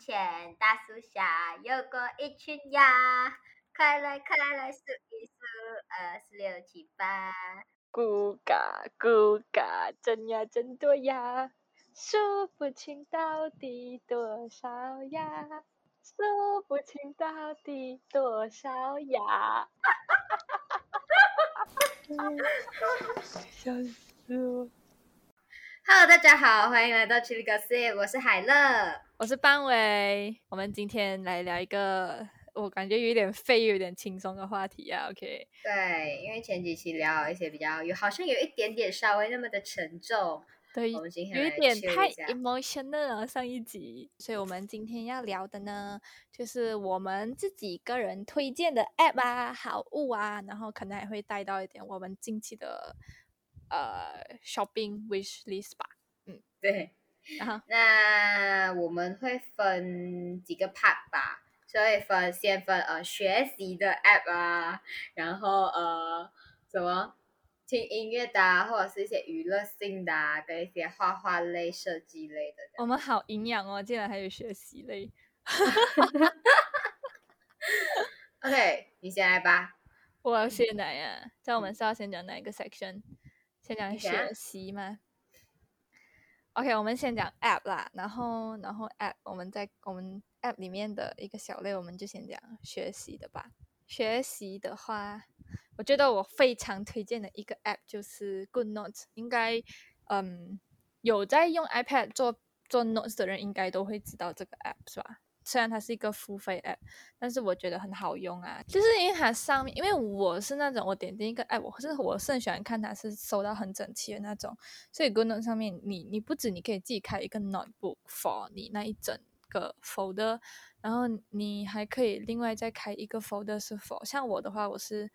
前大树下有过一群鸭，快来快来数一数，二四六七八。咕嘎咕嘎，真呀真多呀，数不清到底多少呀，数不清到底多少呀。哈哈哈哈哈哈！笑死我。Hello，大家好，欢迎来到 Chili Gossip，我是海乐，我是班伟。我们今天来聊一个我感觉有点废、有点轻松的话题啊。OK，对，因为前几期聊一些比较有，好像有一点点稍微那么的沉重，对，有一点太 emotional 了上一集，所以我们今天要聊的呢，就是我们自己个人推荐的 App 啊、好物啊，然后可能还会带到一点我们近期的。呃，shopping wish list 吧，嗯，对，那我们会分几个 part 吧，所以分先分呃学习的 app 啊，然后呃什么听音乐的，啊或者是一些娱乐性的，啊跟一些画画类、设计类的。我们好营养哦，竟然还有学习类。OK，你先来吧。我要先来呀，在我们是要先讲哪一个 section？先讲学习吗？OK，我们先讲 App 啦，然后然后 App，我们在我们 App 里面的一个小类，我们就先讲学习的吧。学习的话，我觉得我非常推荐的一个 App 就是 Good Notes，应该嗯有在用 iPad 做做 Notes 的人，应该都会知道这个 App 是吧？虽然它是一个付费 app，但是我觉得很好用啊，就是因为它上面，因为我是那种我点进一个 app，我是我是很喜欢看它是收到很整齐的那种，所以 Google 上面你你不止你可以自己开一个 notebook for 你那一整个 folder，然后你还可以另外再开一个 folder 是 for 像我的话我是。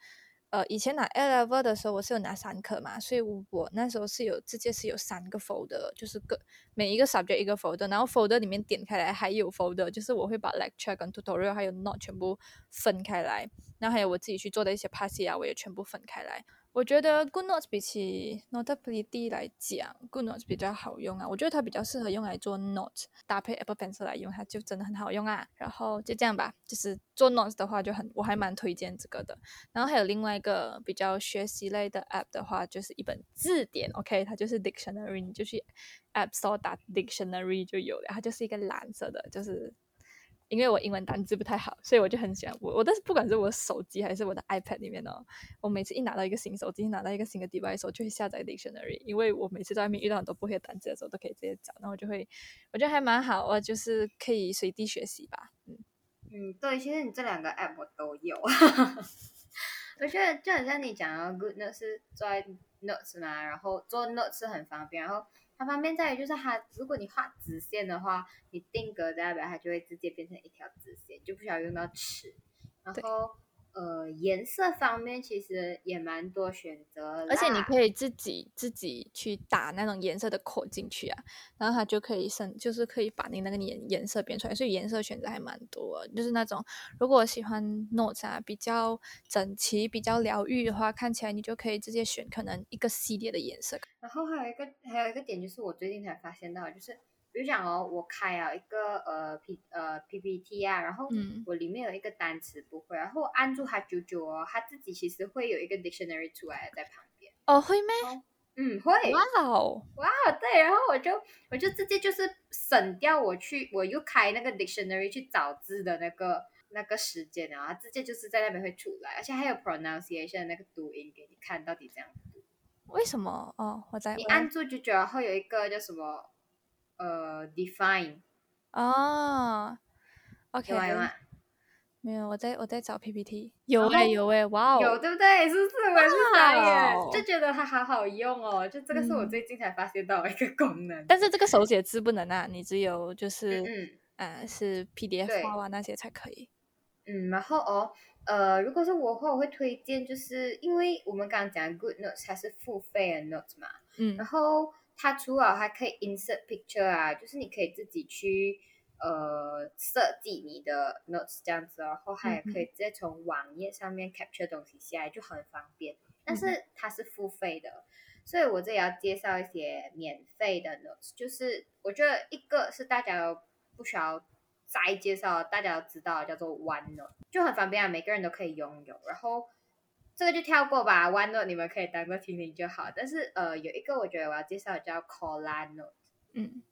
呃，以前拿 A level 的时候，我是有拿三科嘛，所以我那时候是有直接是有三个 folder，就是个每一个 subject 一个 folder，然后 folder 里面点开来还有 folder，就是我会把 lecture 跟 tutorial 还有 note 全部分开来，然后还有我自己去做的一些 p a s s 啊，我也全部分开来。我觉得 Good Notes 比起 Notability 来讲，Good Notes 比较好用啊。我觉得它比较适合用来做 Note，搭配 Apple Pencil 来用，它就真的很好用啊。然后就这样吧，就是做 Notes 的话就很，我还蛮推荐这个的。然后还有另外一个比较学习类的 App 的话，就是一本字典，OK，它就是 Dictionary，就去 App Store 打 Dictionary 就有了，它就是一个蓝色的，就是。因为我英文单词不太好，所以我就很喜欢我我但是不管是我手机还是我的 iPad 里面哦，我每次一拿到一个新手机，拿到一个新的 device，我就会下载 dictionary，因为我每次在外面遇到很多不会的单词的时候，都可以直接找，然后就会我觉得还蛮好我，就是可以随地学习吧。嗯嗯，对，其实你这两个 app 我都有，我觉得就很像你讲的 Good Notes 做 notes 嘛，然后做 notes 很方便，然后。它方便在于，就是它，如果你画直线的话，你定格在那边，它就会直接变成一条直线，就不需要用到尺。然后。呃，颜色方面其实也蛮多选择，而且你可以自己自己去打那种颜色的口进去啊，然后它就可以生，就是可以把你那个颜颜色变出来，所以颜色选择还蛮多。就是那种如果喜欢 notes 啊，比较整齐、比较疗愈的话，看起来你就可以直接选可能一个系列的颜色。然后还有一个还有一个点就是我最近才发现到，就是。比如讲哦，我开了一个呃 P 呃 PPT 啊，然后我里面有一个单词不会，然后我按住它九九哦，它自己其实会有一个 dictionary 出来在旁边。哦，会咩？嗯，会。哇哦，哇哦，对，然后我就我就直接就是省掉我去我又开那个 dictionary 去找字的那个那个时间啊，直接就是在那边会出来，而且还有 pronunciation 那个读音给你看到底这样读。为什么？哦，我在你按住九九，然后有一个叫什么？呃，define 哦，OK，有吗？没有，我在我在找 PPT，有哎有哎，哇哦，有对不对？是不是？我是傻眼，就觉得它好好用哦，就这个是我最近才发现到一个功能。但是这个手写字不能啊，你只有就是嗯呃是 PDF 画啊那些才可以。嗯，然后哦呃，如果是我的话，我会推荐，就是因为我们刚刚讲 Good Notes 它是付费的 Notes 嘛，嗯，然后。它除了还可以 insert picture 啊，就是你可以自己去呃设计你的 notes 这样子，然后还可以直接从网页上面 capture 东西下来，就很方便。但是它是付费的，所以我这里要介绍一些免费的 notes，就是我觉得一个是大家都不需要再介绍大家都知道叫做 OneNote，就很方便啊，每个人都可以拥有。然后这个就跳过吧，OneNote 你们可以当做听听就好。但是呃，有一个我觉得我要介绍叫 Cola Note，嗯，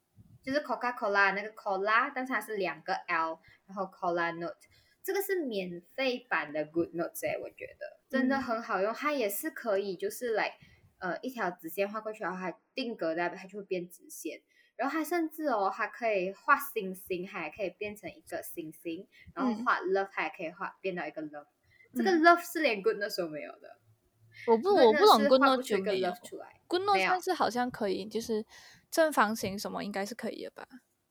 就是 Coca Cola 那个 Cola，但是它是两个 L，然后 Cola Note，这个是免费版的 Good Notes 哎，我觉得真的很好用，它也是可以就是来呃一条直线画过去，然后它定格在它就会变直线。然后它甚至哦，它可以画星星，还可以变成一个星星，然后画 love 还可以画变到一个 love。这个 love 是连 good note 都没有的。我不我不懂 good 个 love 出来。good note 算是好像可以，就是正方形什么应该是可以的吧？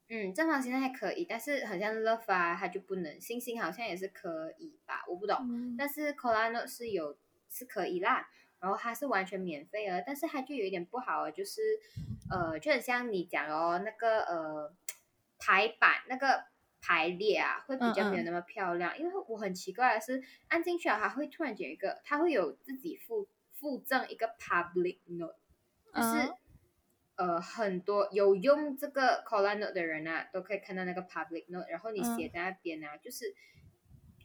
嗯，正方形还可以，但是好像 love 啊，它就不能。星星好像也是可以吧？我不懂。但是 cola note 是有是可以啦。然后它是完全免费的，但是它就有一点不好，就是，呃，就很像你讲哦，那个呃排版那个排列啊，会比较没有那么漂亮。因为我很奇怪的是，按进去啊，它会突然间一个，它会有自己附附赠一个 public note，就是呃很多有用这个 color note 的人啊，都可以看到那个 public note，然后你写在那边啊，就是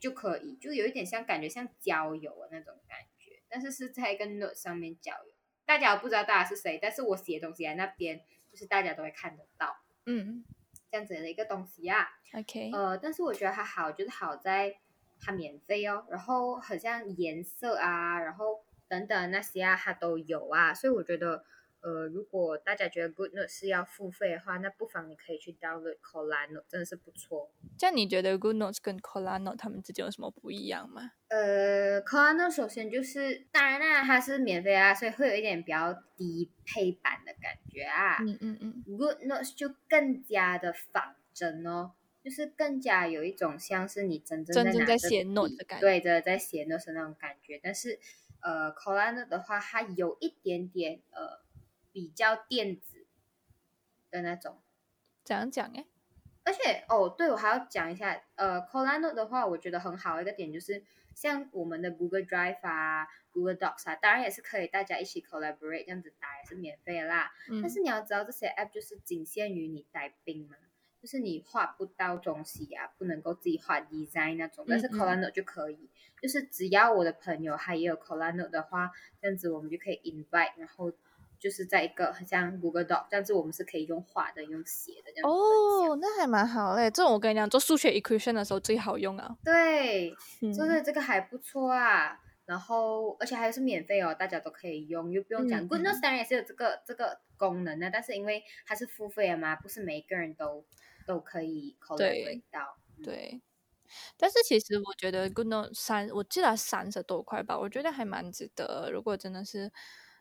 就可以，就有一点像感觉像交友的那种感觉。但是是在一个 note 上面交友，大家我不知道大家是谁，但是我写东西在那边，就是大家都会看得到，嗯，这样子的一个东西啊，OK，呃，但是我觉得它好，就是好在它免费哦，然后好像颜色啊，然后等等那些啊，它都有啊，所以我觉得。呃，如果大家觉得 Good Note 是要付费的话，那不妨你可以去 download Cola Note，真的是不错。这样你觉得 Good Notes 跟 Cola Note 他们之间有什么不一样吗？呃，Cola Note 首先就是，当然啦，它是免费啊，所以会有一点比较低配版的感觉啊。嗯嗯嗯。Good Notes 就更加的仿真哦，就是更加有一种像是你真正在在写 Note 的感觉，对的在写 Note 那种感觉。但是呃，Cola Note 的话，它有一点点呃。比较电子的那种，怎样讲哎？而且哦，对我还要讲一下，呃，Colano 的话，我觉得很好的一个点就是，像我们的 Google Drive 啊、Google Docs 啊，当然也是可以大家一起 collaborate 这样子打，也是免费的啦。但是你要知道，这些 app 就是仅限于你带兵嘛，就是你画不到东西啊，不能够自己画 design 那种。但是 Colano 就可以，就是只要我的朋友还有 Colano 的话，这样子我们就可以 invite，然后。就是在一个很像 Google Doc，但是我们是可以用画的、用写的这样。哦，那还蛮好嘞！这种我跟你讲，做数学 equation 的时候最好用啊。对，就是这个还不错啊。然后，而且还是免费哦，大家都可以用，又不用讲。Good Notes 当然也是有这个这个功能的，但是因为它是付费的嘛，不是每一个人都都可以 collect 到。对。但是其实我觉得 Good Notes 三，我记得三十多块吧，我觉得还蛮值得。如果真的是。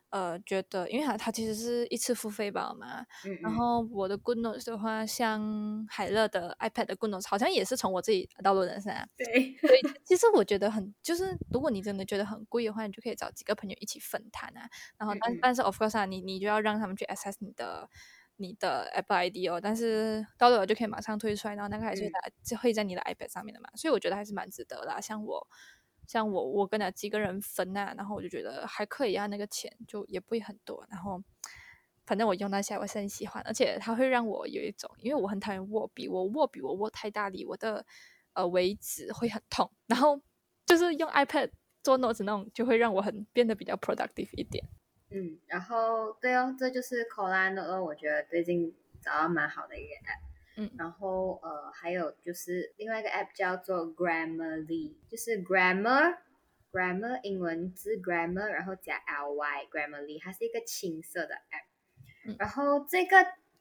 呃，觉得，因为它它其实是一次付费包嘛，然后我的 Good Notes 的话，像海乐的 iPad 的 Good Notes 好像也是从我自己导入的，是啊。对，所以 其实我觉得很，就是如果你真的觉得很贵的话，你就可以找几个朋友一起分摊啊。然后，但但是 Of course 啊，你你就要让他们去 access 你的你的 Apple ID 哦，但是到了就可以马上退出来，然后那个还是在就会在你的 iPad 上面的嘛，所以我觉得还是蛮值得啦。像我。像我，我跟那几个人分啊，然后我就觉得还可以啊，那个钱就也不会很多。然后反正我用到现在，我是很喜欢，而且它会让我有一种，因为我很讨厌握笔，我握笔我握太大力，我的呃尾指会很痛。然后就是用 iPad 做 notes 那种，就会让我很变得比较 productive 一点。嗯，然后对哦，这就是 Colano，我觉得最近找到蛮好的一个。嗯，然后呃，还有就是另外一个 app 叫做 Grammarly，就是 grammar，grammar 英文字 grammar，然后加 ly Grammarly，它是一个青色的 app。然后这个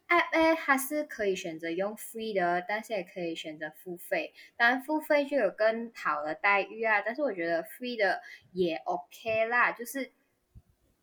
app 呢，它是可以选择用 free 的，但是也可以选择付费。当然付费就有更好的待遇啊，但是我觉得 free 的也 OK 啦，就是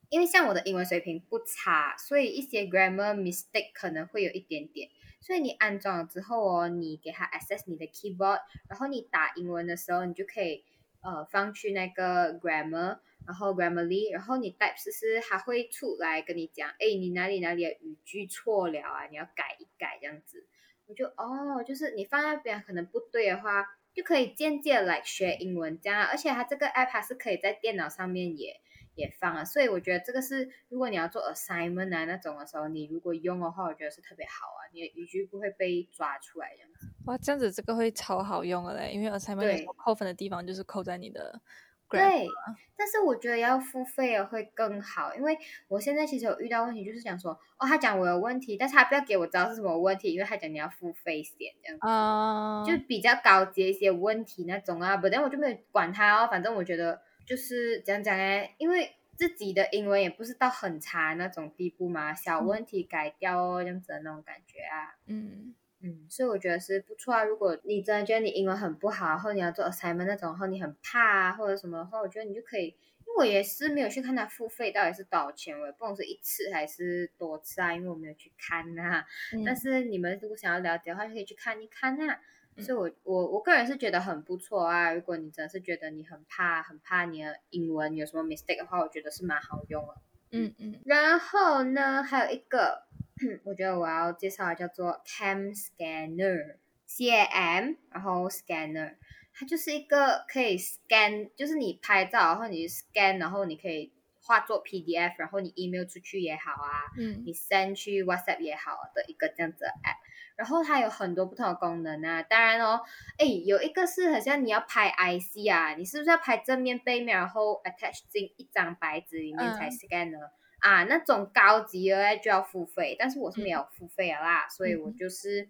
因为像我的英文水平不差，所以一些 grammar mistake 可能会有一点点。所以你安装了之后哦，你给它 access 你的 keyboard，然后你打英文的时候，你就可以呃放去那个 grammar，然后 grammarly，然后你 type 试试，它会出来跟你讲，哎，你哪里哪里的语句错了啊，你要改一改这样子。我就哦，就是你放那边可能不对的话，就可以间接来学英文这样，而且它这个 app 它是可以在电脑上面也也放了。所以我觉得这个是，如果你要做 assignment 啊那种的时候，你如果用的话，我觉得是特别好啊，你的语句不会被抓出来这样子。哇，这样子这个会超好用的嘞，因为 assignment 扣分的地方就是扣在你的。对，但是我觉得要付费了会更好，因为我现在其实有遇到问题，就是讲说，哦，他讲我有问题，但是他不要给我知道是什么问题，因为他讲你要付费先这样子，就比较高级一些问题那种啊，不然我就没有管他哦，反正我觉得就是讲讲哎，因为自己的英文也不是到很差那种地步嘛，小问题改掉哦，这样子的那种感觉啊，嗯。嗯，所以我觉得是不错啊。如果你真的觉得你英文很不好，然后你要做 assignment 那种，然后你很怕啊，或者什么的话，我觉得你就可以。因为我也是没有去看他付费到底是多少钱，我也不懂是一次还是多次啊，因为我没有去看呐。但是你们如果想要了解的话，就可以去看一看啊。所以，我我我个人是觉得很不错啊。如果你真的是觉得你很怕很怕你的英文有什么 mistake 的话，我觉得是蛮好用的。嗯嗯。然后呢，还有一个。我觉得我要介绍的叫做 Cam Scanner，C A M，然后 Scanner，它就是一个可以 scan，就是你拍照，然后你 scan，然后你可以化作 P D F，然后你 email 出去也好啊，嗯，你 send 去 WhatsApp 也好的一个这样子的 app，然后它有很多不同的功能啊，当然哦，哎，有一个是好像你要拍 IC 啊，你是不是要拍正面、背面，然后 attach 进一张白纸里面才 scan 呢？啊，那种高级的就要付费，但是我是没有付费的啦，所以我就是，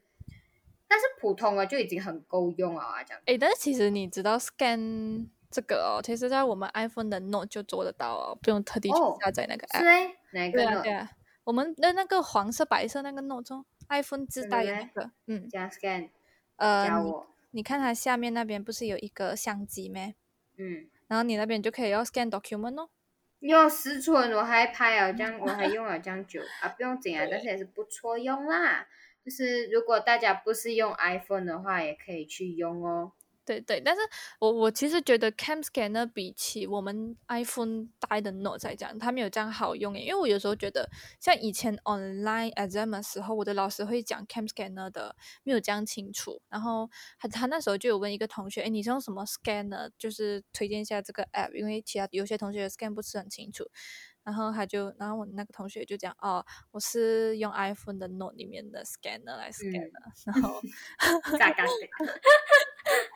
但是普通的就已经很够用了啊，这样。哎，但是其实你知道 scan 这个哦，其实在我们 iPhone 的 Note 就做得到哦，不用特地去下载那个 app。哪个？对啊，对啊，我们的那个黄色、白色那个 Note iPhone 自带的那个，嗯，加 scan，呃，你看它下面那边不是有一个相机吗？嗯，然后你那边就可以要 scan document 哦。有十寸，我还拍了这样，我还用了这样久啊，不用紧啊，但是也是不错用啦。就是如果大家不是用 iPhone 的话，也可以去用哦。对对，但是我我其实觉得 Cam Scanner 比起我们 iPhone 带的 Note 来讲，它没有这样好用诶。因为我有时候觉得，像以前 online exam 的时候，我的老师会讲 Cam Scanner 的没有这样清楚。然后他他那时候就有问一个同学，哎，你是用什么 Scanner？就是推荐一下这个 app，因为其他有些同学 scan 不是很清楚。然后他就，然后我那个同学就讲，哦，我是用 iPhone 的 Note 里面的 Scanner 来 scan 的。然后，嘎嘎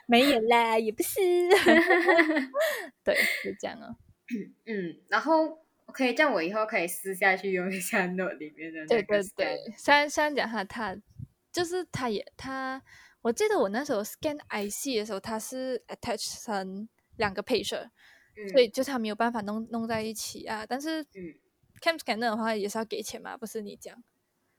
没有啦，也不是，对，就这样哦。嗯，然后可以这样，我以后可以私下去用一下 Note 里面的。对对对，虽然虽然讲他他就是他也他，我记得我那时候 scan IC 的时候，他是 attach 成两个 page，所以就他没有办法弄弄在一起啊。但是嗯，cam scanner 的话也是要给钱嘛，不是你讲？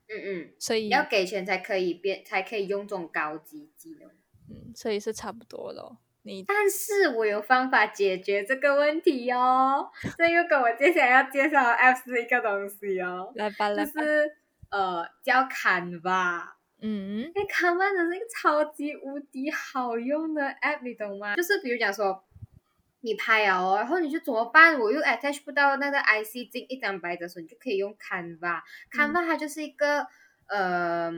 嗯嗯，所以要给钱才可以变，才可以用这种高级技能。嗯，所以是差不多咯。你，但是我有方法解决这个问题哦。这又跟我接下来要介绍的 app 是一个东西哦。来吧，来吧。就是呃，叫 Canva。嗯。哎，Canva 真是一个超级无敌好用的 app，你懂吗？就是比如讲说，你拍哦，然后你就怎么办？我又 attach 不到那个 IC 进一张白纸，所以你就可以用 Canva。Canva 它就是一个呃。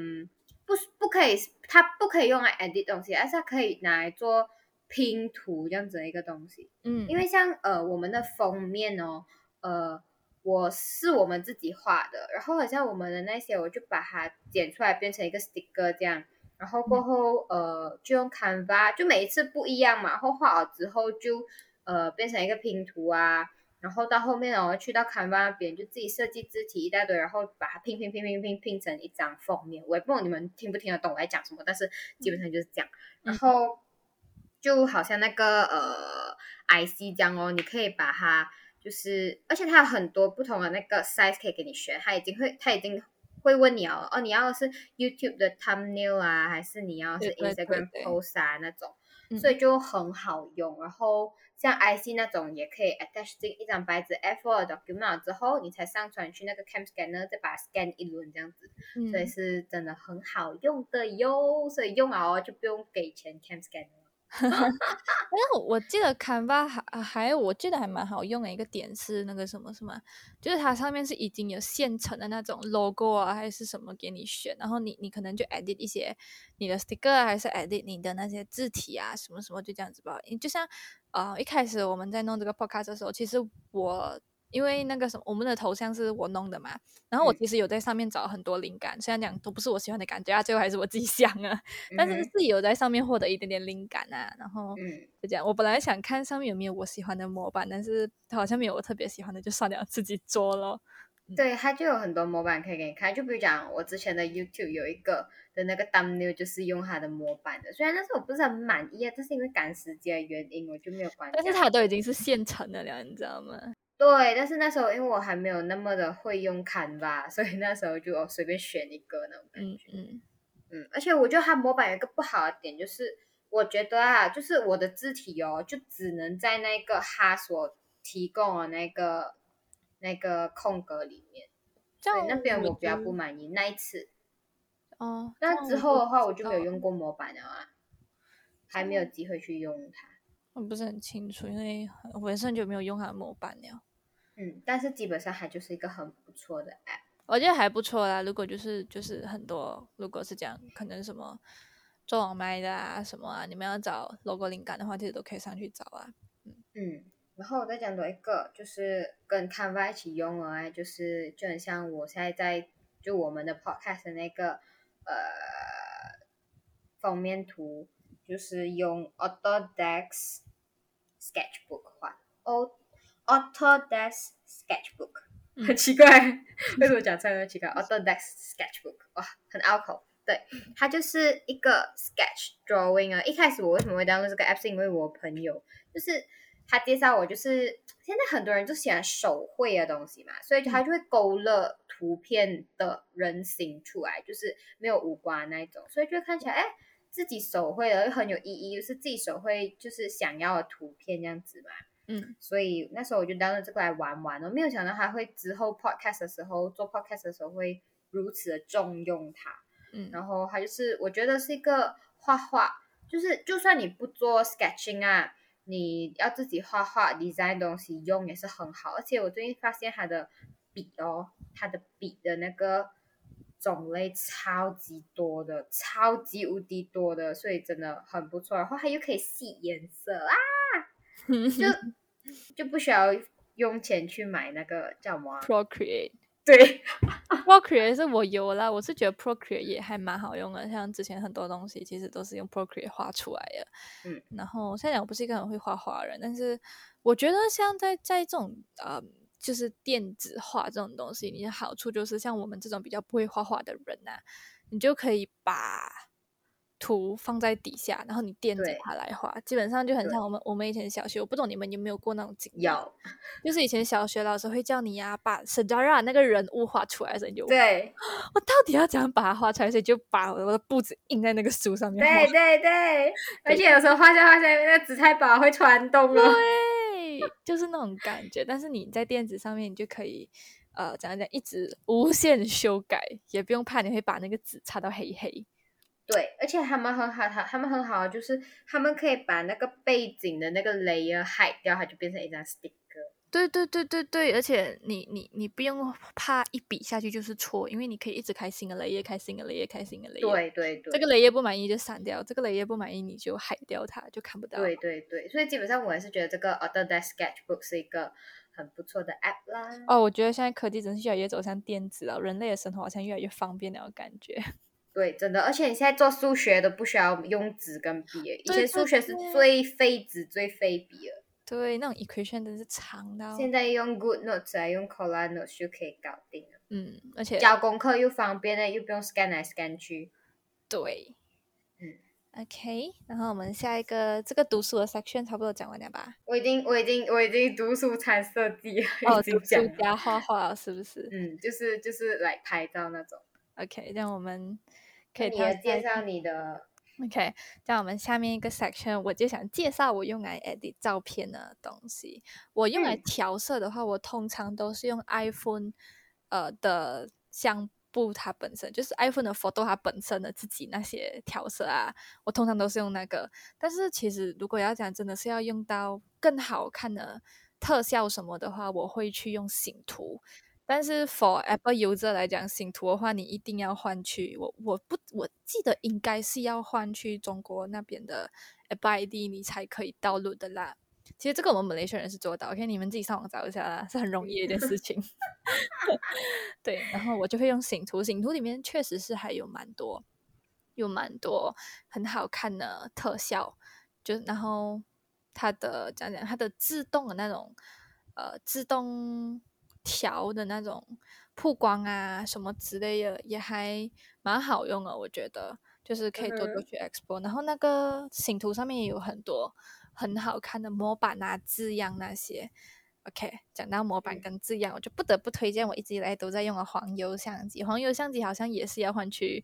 不不可以，它不可以用来 edit 东西，而是它可以拿来做拼图这样子的一个东西。嗯，因为像呃我们的封面哦，呃我是我们自己画的，然后好像我们的那些，我就把它剪出来变成一个 sticker 这样，然后过后呃就用 Canva，就每一次不一样嘛，然后画好之后就呃变成一个拼图啊。然后到后面哦，去到 Canva 那边就自己设计字体一大堆，然后把它拼拼拼拼拼拼成一张封面。我也不懂你们听不听得懂我在讲什么，但是基本上就是这样。然后就好像那个呃 IC 这样哦，你可以把它就是，而且它有很多不同的那个 size 可以给你选，它已经会它已经会问你哦，哦你要是 YouTube 的 thumbnail 啊，还是你要是 Instagram post 啊那种。所以就很好用，然后像 IC 那种也可以 attach 进一张白纸 A4 的 document 之后，你才上传去那个 Cam Scanner，再把它 scan 一轮这样子，所以是真的很好用的哟。所以用了就不用给钱 Cam Scanner。但是我记得 Canva 还还我记得还蛮好用的一个点是那个什么什么，就是它上面是已经有现成的那种 logo 啊还是什么给你选，然后你你可能就 edit 一些你的 sticker 还是 edit 你的那些字体啊什么什么就这样子吧。你就像呃一开始我们在弄这个 podcast 的时候，其实我因为那个什么，我们的头像是我弄的嘛，然后我其实有在上面找很多灵感，虽然讲都不是我喜欢的感觉啊，最后还是我自己想啊，但是自己有在上面获得一点点灵感啊，然后就这样。我本来想看上面有没有我喜欢的模板，但是好像没有我特别喜欢的，就算了，自己做咯。对，它就有很多模板可以给你看，就比如讲我之前的 YouTube 有一个的那个 thumbnail 就是用它的模板的，虽然那时候我不是很满意啊，但是因为赶时间的原因，我就没有关。但是它都已经是现成的了，你知道吗？对，但是那时候因为我还没有那么的会用 Canva，所以那时候就随便选一个那种感觉。嗯嗯嗯，而且我觉得它模板有一个不好的点，就是我觉得啊，就是我的字体哦，就只能在那个它所提供的那个那个空格里面。对，那边我比较不满意那一次。哦。那之后的话，我就没有用过模板了啊，还没有机会去用它。我不是很清楚，因为我本身就没有用它的模板了。嗯，但是基本上还就是一个很不错的 app，我觉得还不错啦。如果就是就是很多，如果是讲，可能什么做网卖的啊什么啊，你们要找 logo 灵感的话，其实都可以上去找啊。嗯嗯，然后我再讲多一个，就是跟 Canva 一起用啊，就是就很像我现在在就我们的 podcast 的那个呃封面图，就是用 Autodesk Sketchbook 画哦。Autodesk Sketchbook 很奇怪，为什么讲出来很奇怪？Autodesk Sketchbook 哇，很拗口。对，它就是一个 sketch drawing 啊。一开始我为什么会 download 这个 app，是因为我朋友就是他介绍我，就是现在很多人就喜欢手绘的东西嘛，所以他就会勾勒图片的人形出来，就是没有五官那一种，所以就看起来哎，自己手绘的又很有意义，就是自己手绘就是想要的图片这样子嘛。嗯，所以那时候我就当着这个来玩玩，我没有想到他会之后 podcast 的时候做 podcast 的时候会如此的重用它。嗯，然后它就是我觉得是一个画画，就是就算你不做 sketching 啊，你要自己画画 design 东西用也是很好。而且我最近发现它的笔哦，它的笔的那个种类超级多的，超级无敌多的，所以真的很不错。然后它又可以吸颜色啊，就。就不需要用钱去买那个叫什么？Procreate。对，Procreate 是我有啦，我是觉得 Procreate 也还蛮好用的。像之前很多东西其实都是用 Procreate 画出来的。嗯，然后现在讲我不是一个很会画画的人，但是我觉得像在在这种呃，就是电子画这种东西，你的好处就是像我们这种比较不会画画的人呐，你就可以把。图放在底下，然后你垫着它来画，基本上就很像我们我们以前小学。我不懂你们有没有过那种经验？有，就是以前小学老师会叫你呀，把 s a r a 那个人物画出来的时候，你就对，我到底要怎样把它画出来？所以就把我的步子印在那个书上面。对对对，而且有时候画下画下，那个紫菜宝会传动了。对，就是那种感觉。但是你在垫子上面，你就可以呃，怎样讲，一直无限修改，也不用怕你会把那个纸擦到黑黑。对，而且他们很好，他他们很好，就是他们可以把那个背景的那个 layer hide 掉，它就变成一张 sticker。对对对对对，而且你你你不用怕一笔下去就是错，因为你可以一直开新的 layer，开新的 layer，开新的 layer。对对对，这个 layer 不满意就删掉，这个 layer 不满意你就海掉它，就看不到。对对对，所以基本上我还是觉得这个 Autodesk Sketchbook 是一个很不错的 app 啦。哦，我觉得现在科技真是越来越走向电子了，人类的生活好像越来越方便了，感觉。对，真的，而且你现在做数学都不需要用纸跟笔，以前数学是最费纸、最费笔了。对，那种 equation 真是长到。现在用 Good Notes 啊，用 Color Notes 就可以搞定了。嗯，而且交功课又方便呢，又不用 scan 来 scan 去。对，嗯，OK，然后我们下一个这个读书的 section 差不多讲完了吧？我已经，我已经，我已经读书参设计哦，读书加画画是不是？嗯，就是就是来拍照那种。OK，让我们。可以介绍你的，OK，在我们下面一个 section，我就想介绍我用来 edit 照片的东西。我用来调色的话，我通常都是用 iPhone，呃的相簿，它本身就是 iPhone 的 photo，它本身的自己那些调色啊，我通常都是用那个。但是其实如果要讲真的是要用到更好看的特效什么的话，我会去用醒图。但是，for Apple user 来讲，新图的话，你一定要换去我我不我记得应该是要换去中国那边的 Apple ID，你才可以 download 的啦。其实这个我们马来西亚人是做到，OK，你们自己上网找一下啦，是很容易的一件事情。对，然后我就会用醒图，醒图里面确实是还有蛮多，有蛮多很好看的特效，就然后它的讲讲它的自动的那种呃自动调的那种曝光啊什么之类的，也还蛮好用的，我觉得就是可以多多去 explore 然后那个醒图上面也有很多。很好看的模板啊，字样那些。OK，讲到模板跟字样，我就不得不推荐我一直以来都在用的黄油相机。黄油相机好像也是要换区，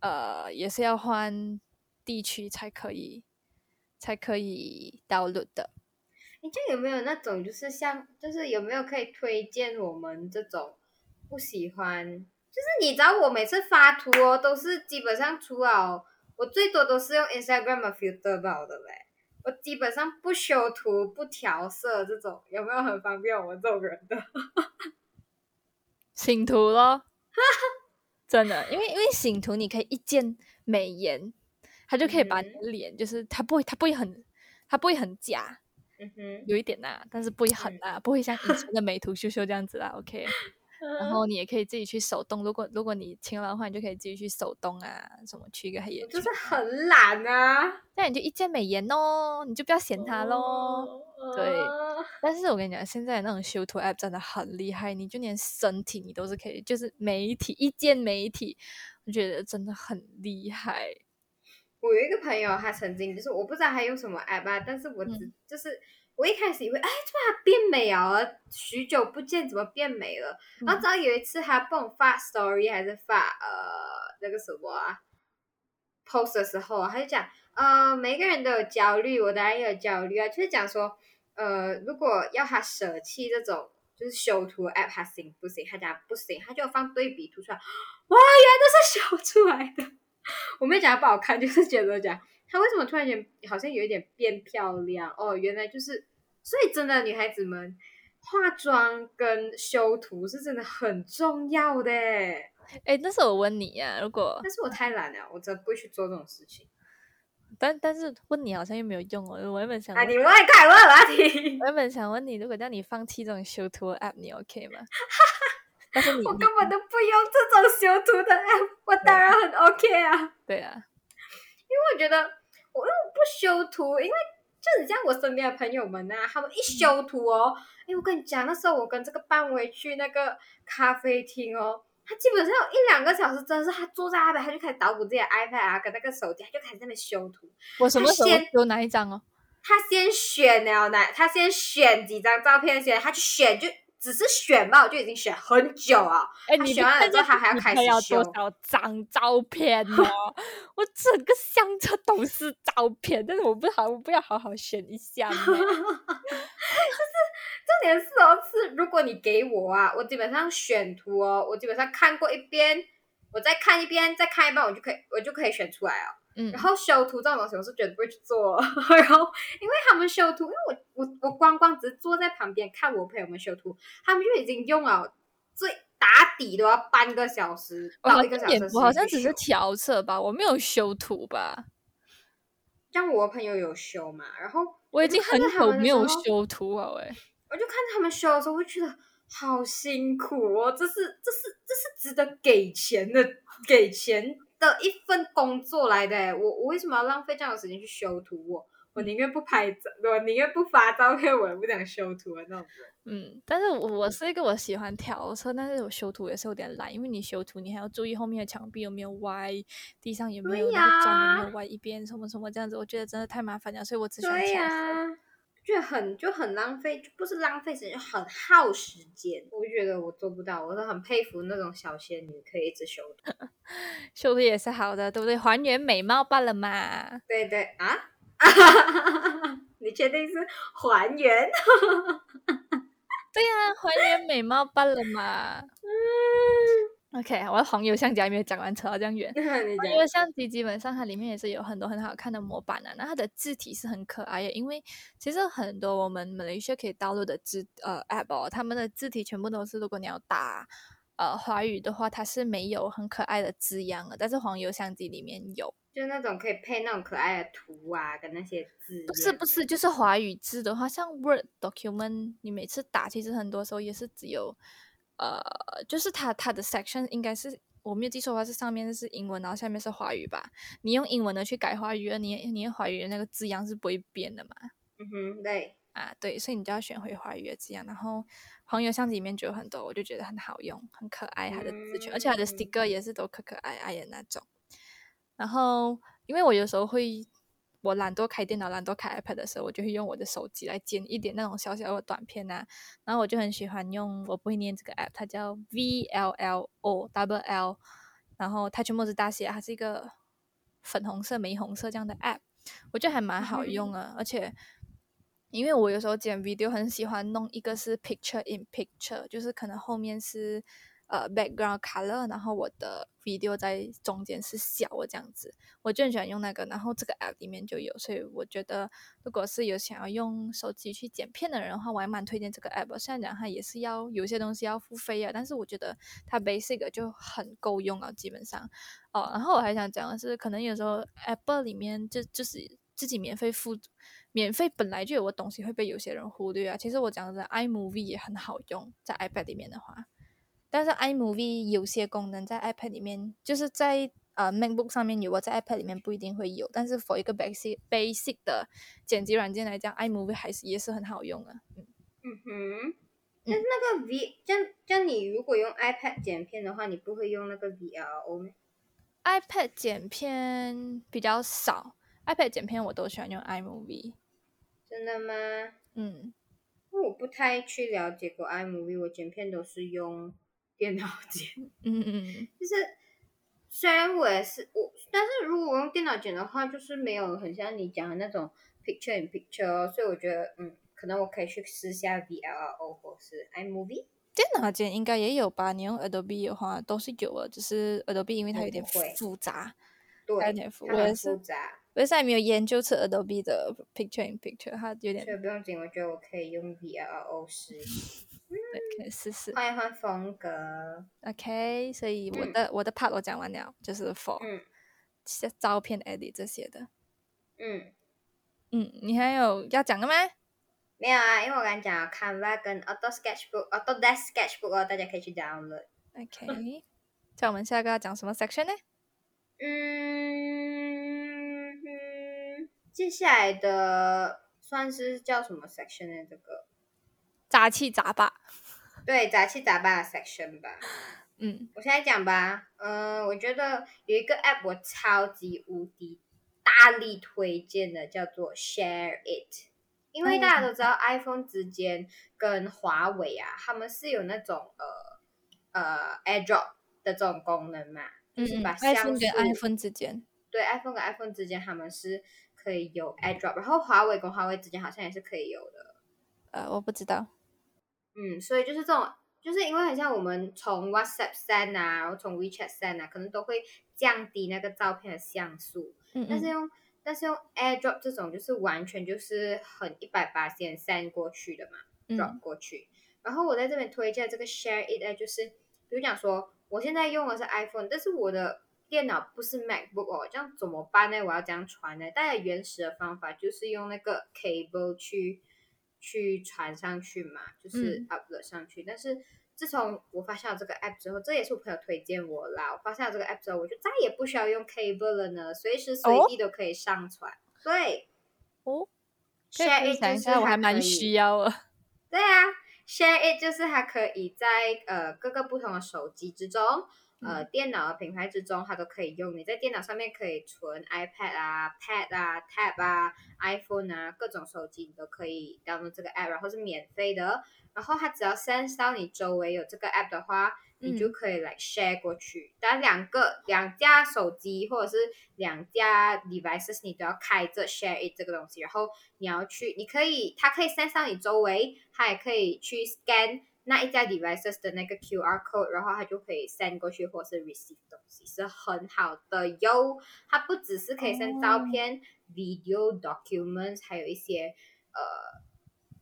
呃，也是要换地区才可以，才可以 download 的。有没有那种，就是像，就是有没有可以推荐我们这种不喜欢？就是你知道我每次发图哦，都是基本上除了我最多都是用 Instagram 的 filter 包的嘞。我基本上不修图、不调色，这种有没有很方便我们这种人的？醒图咯，真的，因为因为醒图你可以一键美颜，它就可以把你的脸，就是它不会，它不会很，它不会很假，嗯哼，有一点呐，但是不会很啦，不会像以前的美图秀秀这样子啦，OK。然后你也可以自己去手动，如果如果你勤劳的话，你就可以自己去手动啊，什么去一个黑眼圈就是很懒啊。那你就一键美颜哦，你就不要嫌它喽。对，但是我跟你讲，现在那种修图 app 真的很厉害，你就连身体你都是可以，就是媒体一键媒体，我觉得真的很厉害。我有一个朋友，他曾经就是我不知道他用什么 app 啊，但是我只就是。我一开始以为，哎，怎么变美了？许久不见，怎么变美了？然后直到有一次，他帮我发 story 还是发呃那个什么啊 post 的时候，他就讲，呃，每个人都有焦虑，我当然也有焦虑啊。就是讲说，呃，如果要他舍弃这种就是修图 app，他行不行？他讲不行，他就放对比图出来，哇，原来都是修出来的。我没讲不好看，就是觉得讲。她为什么突然间好像有一点变漂亮哦？原来就是，所以真的女孩子们化妆跟修图是真的很重要的。哎，但是我问你呀，如果但是我太懒了，我真的不会去做这种事情。但但是问你好像又没有用哦。我原本想，你问看我哪里？我原本想问你，如果叫你放弃这种修图 app，你 OK 吗？但是我根本都不用这种修图的 app，我当然很 OK 啊。对啊。因为我觉得我又不修图，因为就是像我身边的朋友们啊，他们一修图哦，哎，我跟你讲，那时候我跟这个班委去那个咖啡厅哦，他基本上有一两个小时，真的是他坐在那边，他就开始捣鼓自己的 iPad 啊，跟那个手机，他就开始在那边修图。我什么时候有哪一张哦？他先选了哪？他先选几张照片先，他去选就。只是选嘛，我就已经选很久啊！哎，你选完了之后，他还要开始修。多少张照片呢？我整个相册都是照片，但是我不好，我不要好好选一下吗？就是重点是哦，是如果你给我啊，我基本上选图哦，我基本上看过一遍，我再看一遍，再看一遍，我就可以，我就可以选出来哦。然后修图这种东西，我是绝对不会去做。然后，因为他们修图，因为我我我光光只是坐在旁边看我朋友们修图，他们就已经用了最打底都要半个小时到一个小时。我好像只是调色吧，我没有修图吧。像我朋友有修嘛，然后我已经很久没有修图了哎。我就看他们修的时候，我觉得好辛苦哦，这是这是这是值得给钱的，给钱。的一份工作来的，我我为什么要浪费这样的时间去修图？我我宁愿不拍照，我宁愿不发照片，我也不想修图啊那种。嗯，但是我我是一个我喜欢调色，但是我修图也是有点懒，因为你修图你还要注意后面的墙壁有没有歪，地上有没有那个砖有没有歪一边，什么什么这样子，我觉得真的太麻烦了，所以我只喜欢调色。就很就很浪费，就不是浪费时间，就很耗时间。我就觉得我做不到，我都很佩服那种小仙女可以一直修图，修图也是好的，对不对？还原美貌罢了嘛。对对啊，你确定是还原？对呀，还原美貌罢了嘛。OK，我的黄油相机还没有讲完，扯到这样远。黄油相机基本上它里面也是有很多很好看的模板啊，那它的字体是很可爱的，因为其实很多我们马来西亚可以导入的字呃 App 哦，他们的字体全部都是如果你要打呃华语的话，它是没有很可爱的字样的，但是黄油相机里面有，就那种可以配那种可爱的图啊，跟那些字。不是不是，就是华语字的话，像 Word document，你每次打，其实很多时候也是只有，呃，就是它它的 section 应该是我没有记错的话，是上面是英文，然后下面是华语吧？你用英文的去改华语，你你用华语的那个字样是不会变的嘛？嗯哼，对。啊，对，所以你就要选回华语的字样，然后黄油箱子里面就有很多，我就觉得很好用，很可爱，它的字圈，而且它的 sticker 也是都可可爱爱的那种。然后，因为我有时候会，我懒惰开电脑、懒惰开 iPad 的时候，我就会用我的手机来剪一点那种小小的短片啊。然后我就很喜欢用，我不会念这个 app，它叫 V L L O W L，然后它全部是大写，它是一个粉红色、玫红色这样的 app，我觉得还蛮好用啊，而且。因为我有时候剪 video 很喜欢弄一个是 picture in picture，就是可能后面是呃 background color，然后我的 video 在中间是小的这样子，我就很喜欢用那个，然后这个 app 里面就有，所以我觉得如果是有想要用手机去剪片的人的话，我还蛮推荐这个 app。虽然讲它也是要有些东西要付费啊，但是我觉得它 basic 就很够用啊，基本上哦。然后我还想讲的是，可能有时候 app 里面就就是自己免费付。免费本来就有个东西会被有些人忽略啊。其实我讲的 iMovie 也很好用，在 iPad 里面的话，但是 iMovie 有些功能在 iPad 里面，就是在呃 MacBook 上面有，我在 iPad 里面不一定会有。但是 for 一个 basic basic 的剪辑软件来讲，iMovie 还是也是很好用的。嗯嗯哼，但是那个 V，像像你如果用 iPad 剪片的话，你不会用那个 VLO 吗？iPad 剪片比较少，iPad 剪片我都喜欢用 iMovie。真的吗？嗯，因为我不太去了解过 iMovie，我剪片都是用电脑剪。嗯嗯，就是虽然我也是我，但是如果我用电脑剪的话，就是没有很像你讲的那种 picture in picture，所以我觉得嗯，可能我可以去试下 VLO 或是 iMovie。电脑剪应该也有吧？你用 Adobe 的话都是有的，只是 Adobe 因为它有点复杂，对，有点复杂。我也是还没有研究出 Adobe 的 Picture in Picture？它有点……所以不用紧，我觉得我可以用 VLO 试。对，可以试试。换一换风格。OK，所以我的我的 part 我讲完了，就是 for 照片 edit 这些的。嗯嗯，你还有要讲的吗？没有啊，因为我刚讲 Canva 跟 Auto Sketchbook、Autodesk Sketchbook 哦，大家可以去 download。OK，在我们下一个要讲什么 section 呢？嗯。接下来的算是叫什么 section 呢？这个杂七杂八，对，杂七杂八的 section 吧。嗯，我现在讲吧。嗯，我觉得有一个 app 我超级无敌大力推荐的，叫做 Share It。因为大家都知道 iPhone 之间跟华为啊，他们是有那种呃呃 AirDrop 的这种功能嘛，就是把像素跟 iPhone 之间，对，iPhone 跟 iPhone 之间他们是。可以有 AirDrop，然后华为跟华为之间好像也是可以有的。呃，我不知道。嗯，所以就是这种，就是因为很像我们从 WhatsApp send 啊，然后从 WeChat send 啊，可能都会降低那个照片的像素。嗯但是用但是用 AirDrop 这种，就是完全就是很一百八先 send 过去的嘛，drop 过去。然后我在这边推荐这个 Share It，就是比如讲说，我现在用的是 iPhone，但是我的电脑不是 MacBook 哦，这样怎么办呢？我要这样传呢？大家原始的方法就是用那个 cable 去去传上去嘛，就是 upload 上去。但是自从我发现了这个 app 之后，这也是我朋友推荐我啦。我发现了这个 app 之后，我就再也不需要用 cable 了呢，随时随地都可以上传。对，哦，share it 就是我还蛮需要啊。对啊，share it 就是它可以在呃各个不同的手机之中。呃，电脑的品牌之中，它都可以用。你在电脑上面可以存 iPad 啊、Pad 啊、Tab 啊、iPhone 啊，各种手机你都可以 download 这个 app，然后是免费的。然后它只要 sense 到你周围有这个 app 的话，你就可以来 share 过去。当然，两个两家手机或者是两家 devices，你都要开着 share it 这个东西。然后你要去，你可以，它可以 sense 到你周围，它也可以去 scan。那一家 devices 的那个 QR code，然后它就可以 send 过去或是 receive 东西，是很好的哟。它不只是可以 send 照片、video documents，还有一些呃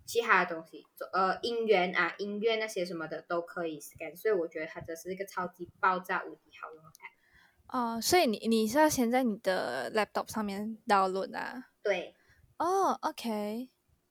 其他的东西，呃，音源啊，音乐那些什么的都可以 scan，所以我觉得它这是一个超级爆炸无敌好用的 app。哦，所以你你是要先在你的 laptop 上面 download 啊？对。哦，OK。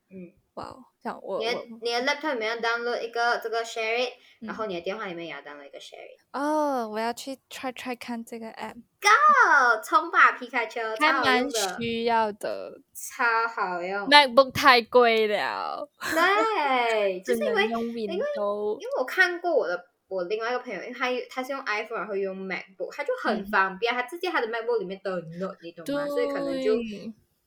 嗯。哇，像我你的你的 laptop 里面要 download 一个这个 share it，然后你的电话里面也要 download 一个 share it。哦，我要去 try try 看这个 app。Go，冲吧皮卡丘，还蛮需要的，超好用。MacBook 太贵了。对，就是因为因为因为我看过我的我另外一个朋友，因为他他是用 iPhone 然后用 MacBook，他就很方便，他直接他的 MacBook 里面都有 Note，你懂吗？所以可能就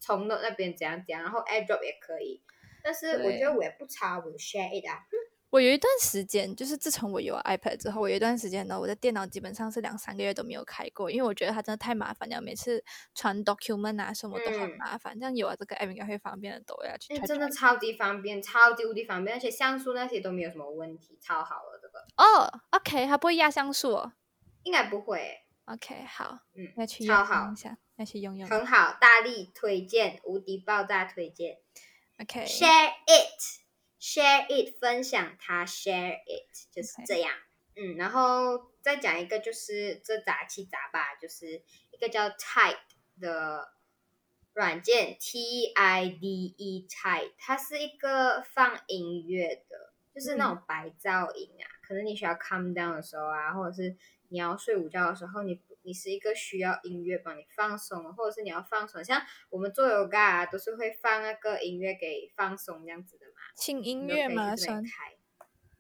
从 Note 那边怎样怎样，然后 AirDrop 也可以。但是我觉得我也不差，我 share it 啊。我有一段时间，就是自从我有 iPad 之后，我有一段时间呢，我的电脑基本上是两三个月都没有开过，因为我觉得它真的太麻烦了，每次传 document 啊什么都很麻烦。这样有了这个 app 应该会方便的多呀。真的超级方便，超级无敌方便，而且像素那些都没有什么问题，超好了这个。哦，OK，它不会压像素哦？应该不会。OK，好，嗯，要去超好一下，要去用用。很好，大力推荐，无敌爆炸推荐。OK，share it，share it，分享它，share it，就是这样。嗯，然后再讲一个，就是这杂七杂八，就是一个叫 Tide 的软件，T I D E，Tide，它是一个放音乐的，就是那种白噪音啊。可能你需要 calm down 的时候啊，或者是你要睡午觉的时候，你。你是一个需要音乐帮你放松，或者是你要放松，像我们做 yoga 啊，都是会放那个音乐给放松这样子的嘛。轻音乐吗？算？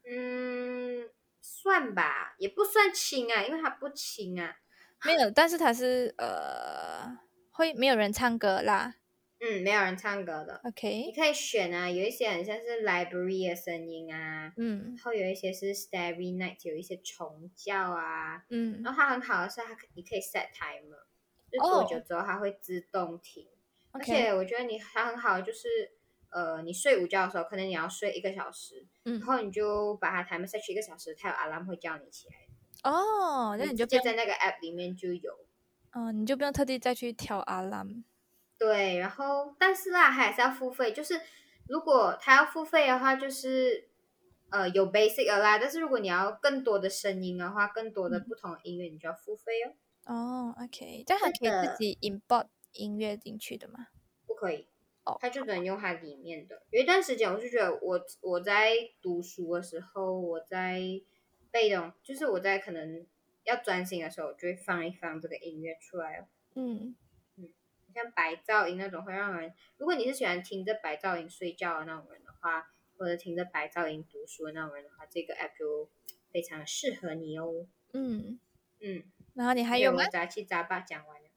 嗯，算吧，也不算轻啊，因为它不轻啊。没有，但是它是呃，会没有人唱歌啦。嗯，没有人唱歌的。OK，你可以选啊，有一些很像是 library 的声音啊，嗯，然后有一些是 starry night，有一些虫叫啊，嗯，然后它很好的是它可你可以 set timer，就多久之后它会自动停，而且我觉得你它很好，就是呃，你睡午觉的时候，可能你要睡一个小时，嗯，然后你就把它 timer set 去一个小时，它有 alarm 会叫你起来。哦，那你就就在那个 app 里面就有，嗯，你就不用特地再去调 alarm。对，然后但是啦，还是要付费。就是如果他要付费的话，就是呃有 basic 啦。但是如果你要更多的声音的话，更多的不同的音乐，你就要付费哦。哦，OK，但他可以自己 import 音乐进去的吗？不可以，哦，他就只能用它里面的。有一段时间，我就觉得我我在读书的时候，我在被动，就是我在可能要专心的时候，就会放一放这个音乐出来哦。嗯。像白噪音那种会让人，如果你是喜欢听着白噪音睡觉的那种人的话，或者听着白噪音读书的那种人的话，这个 app 就非常适合你哦。嗯嗯，然后你还有吗？杂七杂八讲完了。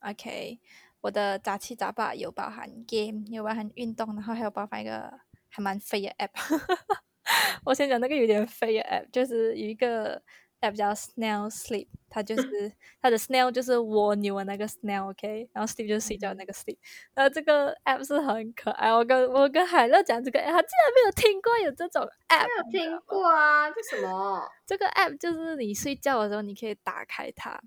OK，我的杂七杂八有包含 game，有包含运动，然后还有包含一个还蛮废的 app。我先讲那个有点废的 app，就是有一个。App 叫 Snail Sleep，它就是它的 Snail 就是蜗牛的那个 Snail，OK，然后 Sleep 就是睡觉那个 Sleep。然后这个 app 是很可爱，我跟我跟海乐讲这个，他竟然没有听过有这种 app，没有听过啊？这什么？这个 app 就是你睡觉的时候你可以打开它，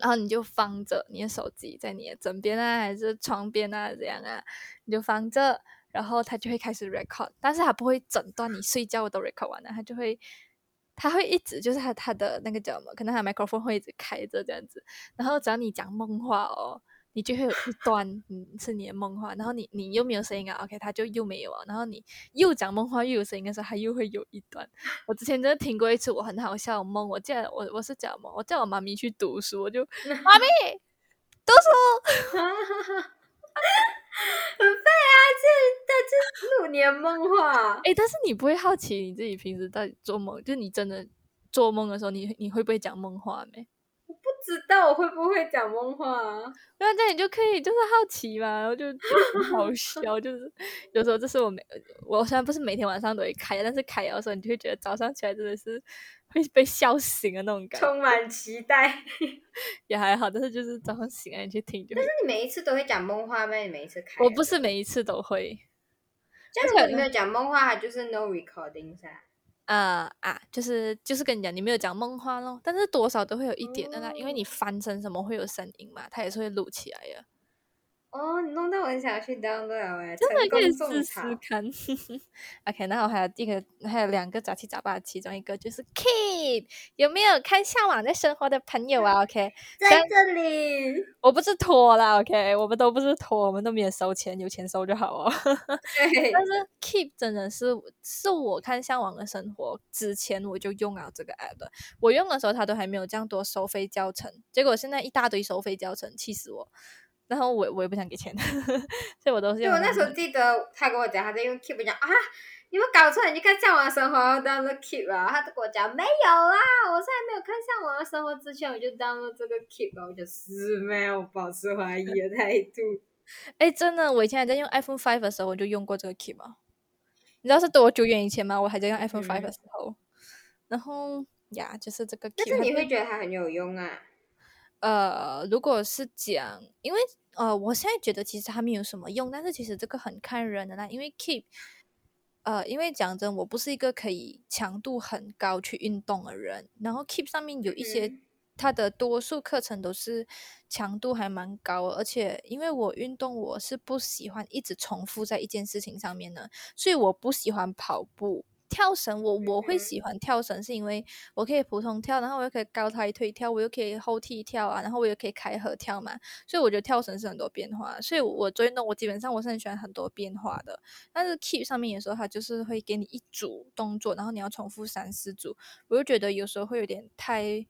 然后你就放着你的手机在你的枕边啊，还是床边啊，这样啊，你就放着，然后它就会开始 record，但是它不会整段你睡觉都 record 完了，它就会。他会一直就是他他的那个叫什么？可能他 microphone 会一直开着这样子，然后只要你讲梦话哦，你就会有一段嗯是你的梦话，然后你你又没有声音啊，OK，他就又没有啊，然后你又讲梦话又有声音的时候，他又会有一段。我之前真的听过一次，我很好笑梦，我叫我我是讲梦，我叫我妈咪去读书，我就 妈咪读书。很废啊！这这这六年梦话。哎，但是你不会好奇你自己平时在做梦，就是你真的做梦的时候，你你会不会讲梦话没？我不知道我会不会讲梦话，那这样你就可以就是好奇嘛，然后就好 笑，就是有时候这是我每我虽然不是每天晚上都会开，但是开的时候你就会觉得早上起来真的是。会被笑醒的那种感觉，充满期待，也还好。但是就是早上醒来你去听，就但是你每一次都会讲梦话吗？你每一次开？我不是每一次都会。这样你没有讲梦话，它就是 no recording 噻。啊啊，就是就是跟你讲，你没有讲梦话咯。但是多少都会有一点的啦，因为你翻身什么会有声音嘛，它也是会录起来的。哦，你弄到我很想去 download 哎，真的可以试试看。OK，然后还有一个，还有两个杂七杂八，其中一个就是 Keep，有没有看向往的生活的朋友啊？OK，在这里，我不是拖啦，OK，我们都不是拖，我们都没有收钱，有钱收就好哦。但是 Keep 真的是是我看向往的生活之前我就用了这个 app，我用的时候它都还没有这样多收费教程，结果现在一大堆收费教程，气死我。然后我我也不想给钱，所以我都是。我那时候记得他跟我讲，他在用 Keep 讲啊，你们搞错，你看《向往的生活》download Keep 啊，他跟我讲没有啦，我在没有看《向往的生活》之前，我就 download 这个 Keep 了，我就是没有保持怀疑的态度。哎，真的，我以前还在用 iPhone Five 的时候，我就用过这个 Keep 啊。你知道是多久远以前吗？我还在用 iPhone Five 的时候。然后呀，就是这个。但是你会觉得它很有用啊？呃，如果是讲，因为呃，我现在觉得其实它没有什么用，但是其实这个很看人的啦。因为 Keep，呃，因为讲真，我不是一个可以强度很高去运动的人。然后 Keep 上面有一些，它的多数课程都是强度还蛮高，而且因为我运动，我是不喜欢一直重复在一件事情上面的，所以我不喜欢跑步。跳绳，我我会喜欢跳绳，是因为我可以普通跳，然后我又可以高抬腿跳，我又可以后踢跳啊，然后我又可以开合跳嘛，所以我觉得跳绳是很多变化。所以我做运动，我基本上我是很喜欢很多变化的。但是 keep 上面有时候它就是会给你一组动作，然后你要重复三四组，我就觉得有时候会有点太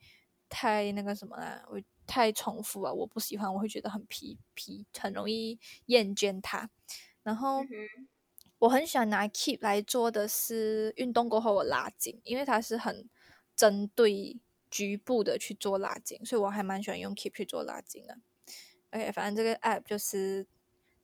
太那个什么啦，我太重复啊，我不喜欢，我会觉得很疲疲，很容易厌倦它，然后。我很喜欢拿 Keep 来做的是运动过后我拉筋，因为它是很针对局部的去做拉筋，所以我还蛮喜欢用 Keep 去做拉筋的。OK，反正这个 App 就是。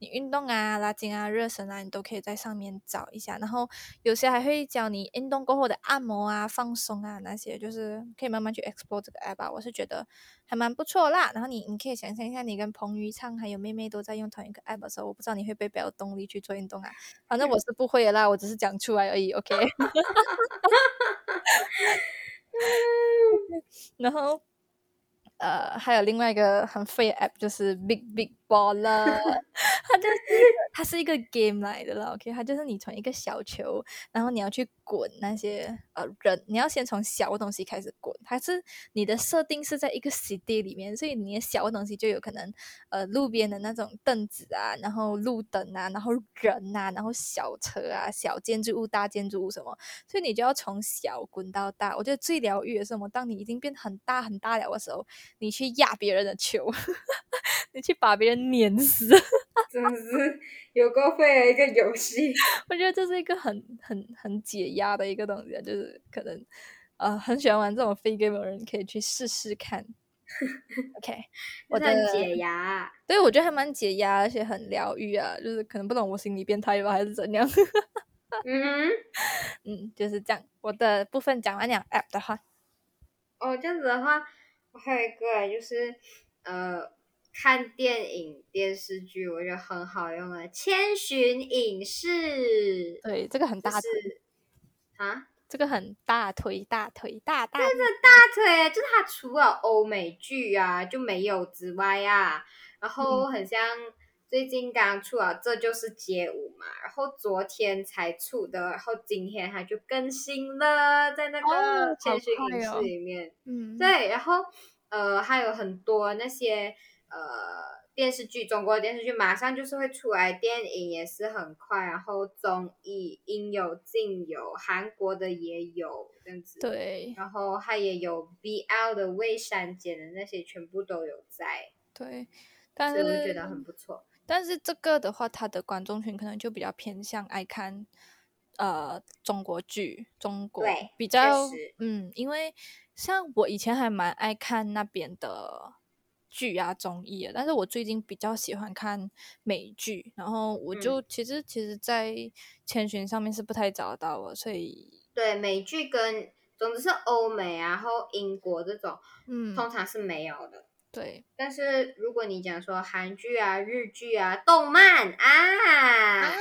你运动啊、拉筋啊、热身啊，你都可以在上面找一下。然后有些还会教你运动过后的按摩啊、放松啊那些，就是可以慢慢去 explore 这个 app 吧。我是觉得还蛮不错啦。然后你你可以想象一下，你跟彭昱畅还有妹妹都在用同一个 app 的时候，我不知道你会不会有动力去做运动啊？反正我是不会的啦，我只是讲出来而已。OK。然后。呃，还有另外一个很废的 app，就是 Big Big Baller，它就是它是一个 game 来的了，OK，它就是你从一个小球，然后你要去滚那些呃人，你要先从小东西开始滚，它是你的设定是在一个 city 里面，所以你的小东西就有可能呃路边的那种凳子啊，然后路灯啊，然后人呐，然后小车啊，小建筑物、大建筑物什么，所以你就要从小滚到大。我觉得最疗愈的是什么？当你已经变很大很大了的时候。你去压别人的球，你去把别人碾死，真的是有够废的一个游戏。我觉得这是一个很很很解压的一个东西，就是可能呃很喜欢玩这种飞 game 的人可以去试试看。OK，我的解压，对我觉得还蛮解压，而且很疗愈啊。就是可能不懂我心理变态吧，还是怎样？嗯嗯，就是这样。我的部分讲完了 App 的话，哦，这样子的话。我还有一个就是，呃，看电影电视剧，我觉得很好用的千寻影视。对，这个很大腿啊，这个很大腿，大腿，大大。这个大腿，就是它除了欧美剧啊就没有之外啊，然后很像最近刚出了《这就是街舞》嘛，然后昨天才出的，然后今天它就更新了，在那个千寻影视里面。嗯，对，然后。呃，还有很多那些呃电视剧，中国的电视剧马上就是会出来，电影也是很快，然后综艺应有尽有，韩国的也有这样子。对。然后它也有 BL 的未删减的那些，全部都有在。对。但是我觉得很不错。但是这个的话，它的观众群可能就比较偏向爱看呃中国剧，中国比较嗯，因为。像我以前还蛮爱看那边的剧啊综艺啊，但是我最近比较喜欢看美剧，然后我就其实其实，在千寻上面是不太找到了，所以对美剧跟总之是欧美啊，然后英国这种，嗯，通常是没有的。对，但是如果你讲说韩剧啊、日剧啊、动漫啊，啊，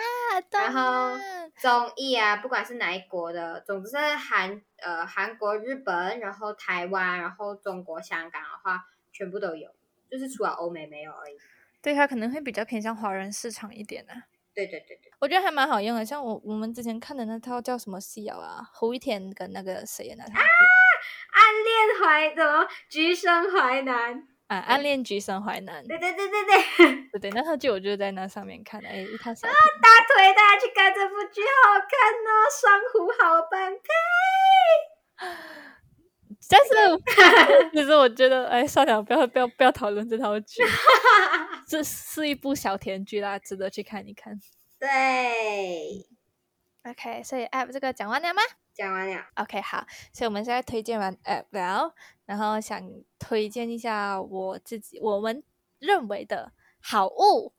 然后综艺啊，不管是哪一国的，总之是韩呃韩国、日本，然后台湾，然后中国、香港的话，全部都有，就是除了欧美没有而已。对，它可能会比较偏向华人市场一点啊。对对对对，我觉得还蛮好用的。像我我们之前看的那套叫什么戏啊？胡一天跟那个谁演的？啊，暗恋淮什么？橘生淮南啊，暗恋橘生淮南。对对对对对，对对，那套剧我就在那上面看的。哎，一套小。啊，大腿，大家去看这部剧，好好看哦，双虎好般配。但是，其实我觉得，哎，算了，不要不要不要讨论这套剧，这是一部小甜剧啦，值得去看一看。对，OK，所以 App 这个讲完了吗？讲完了。OK，好，所以我们现在推荐完 App 了，然后想推荐一下我自己我们认为的好物，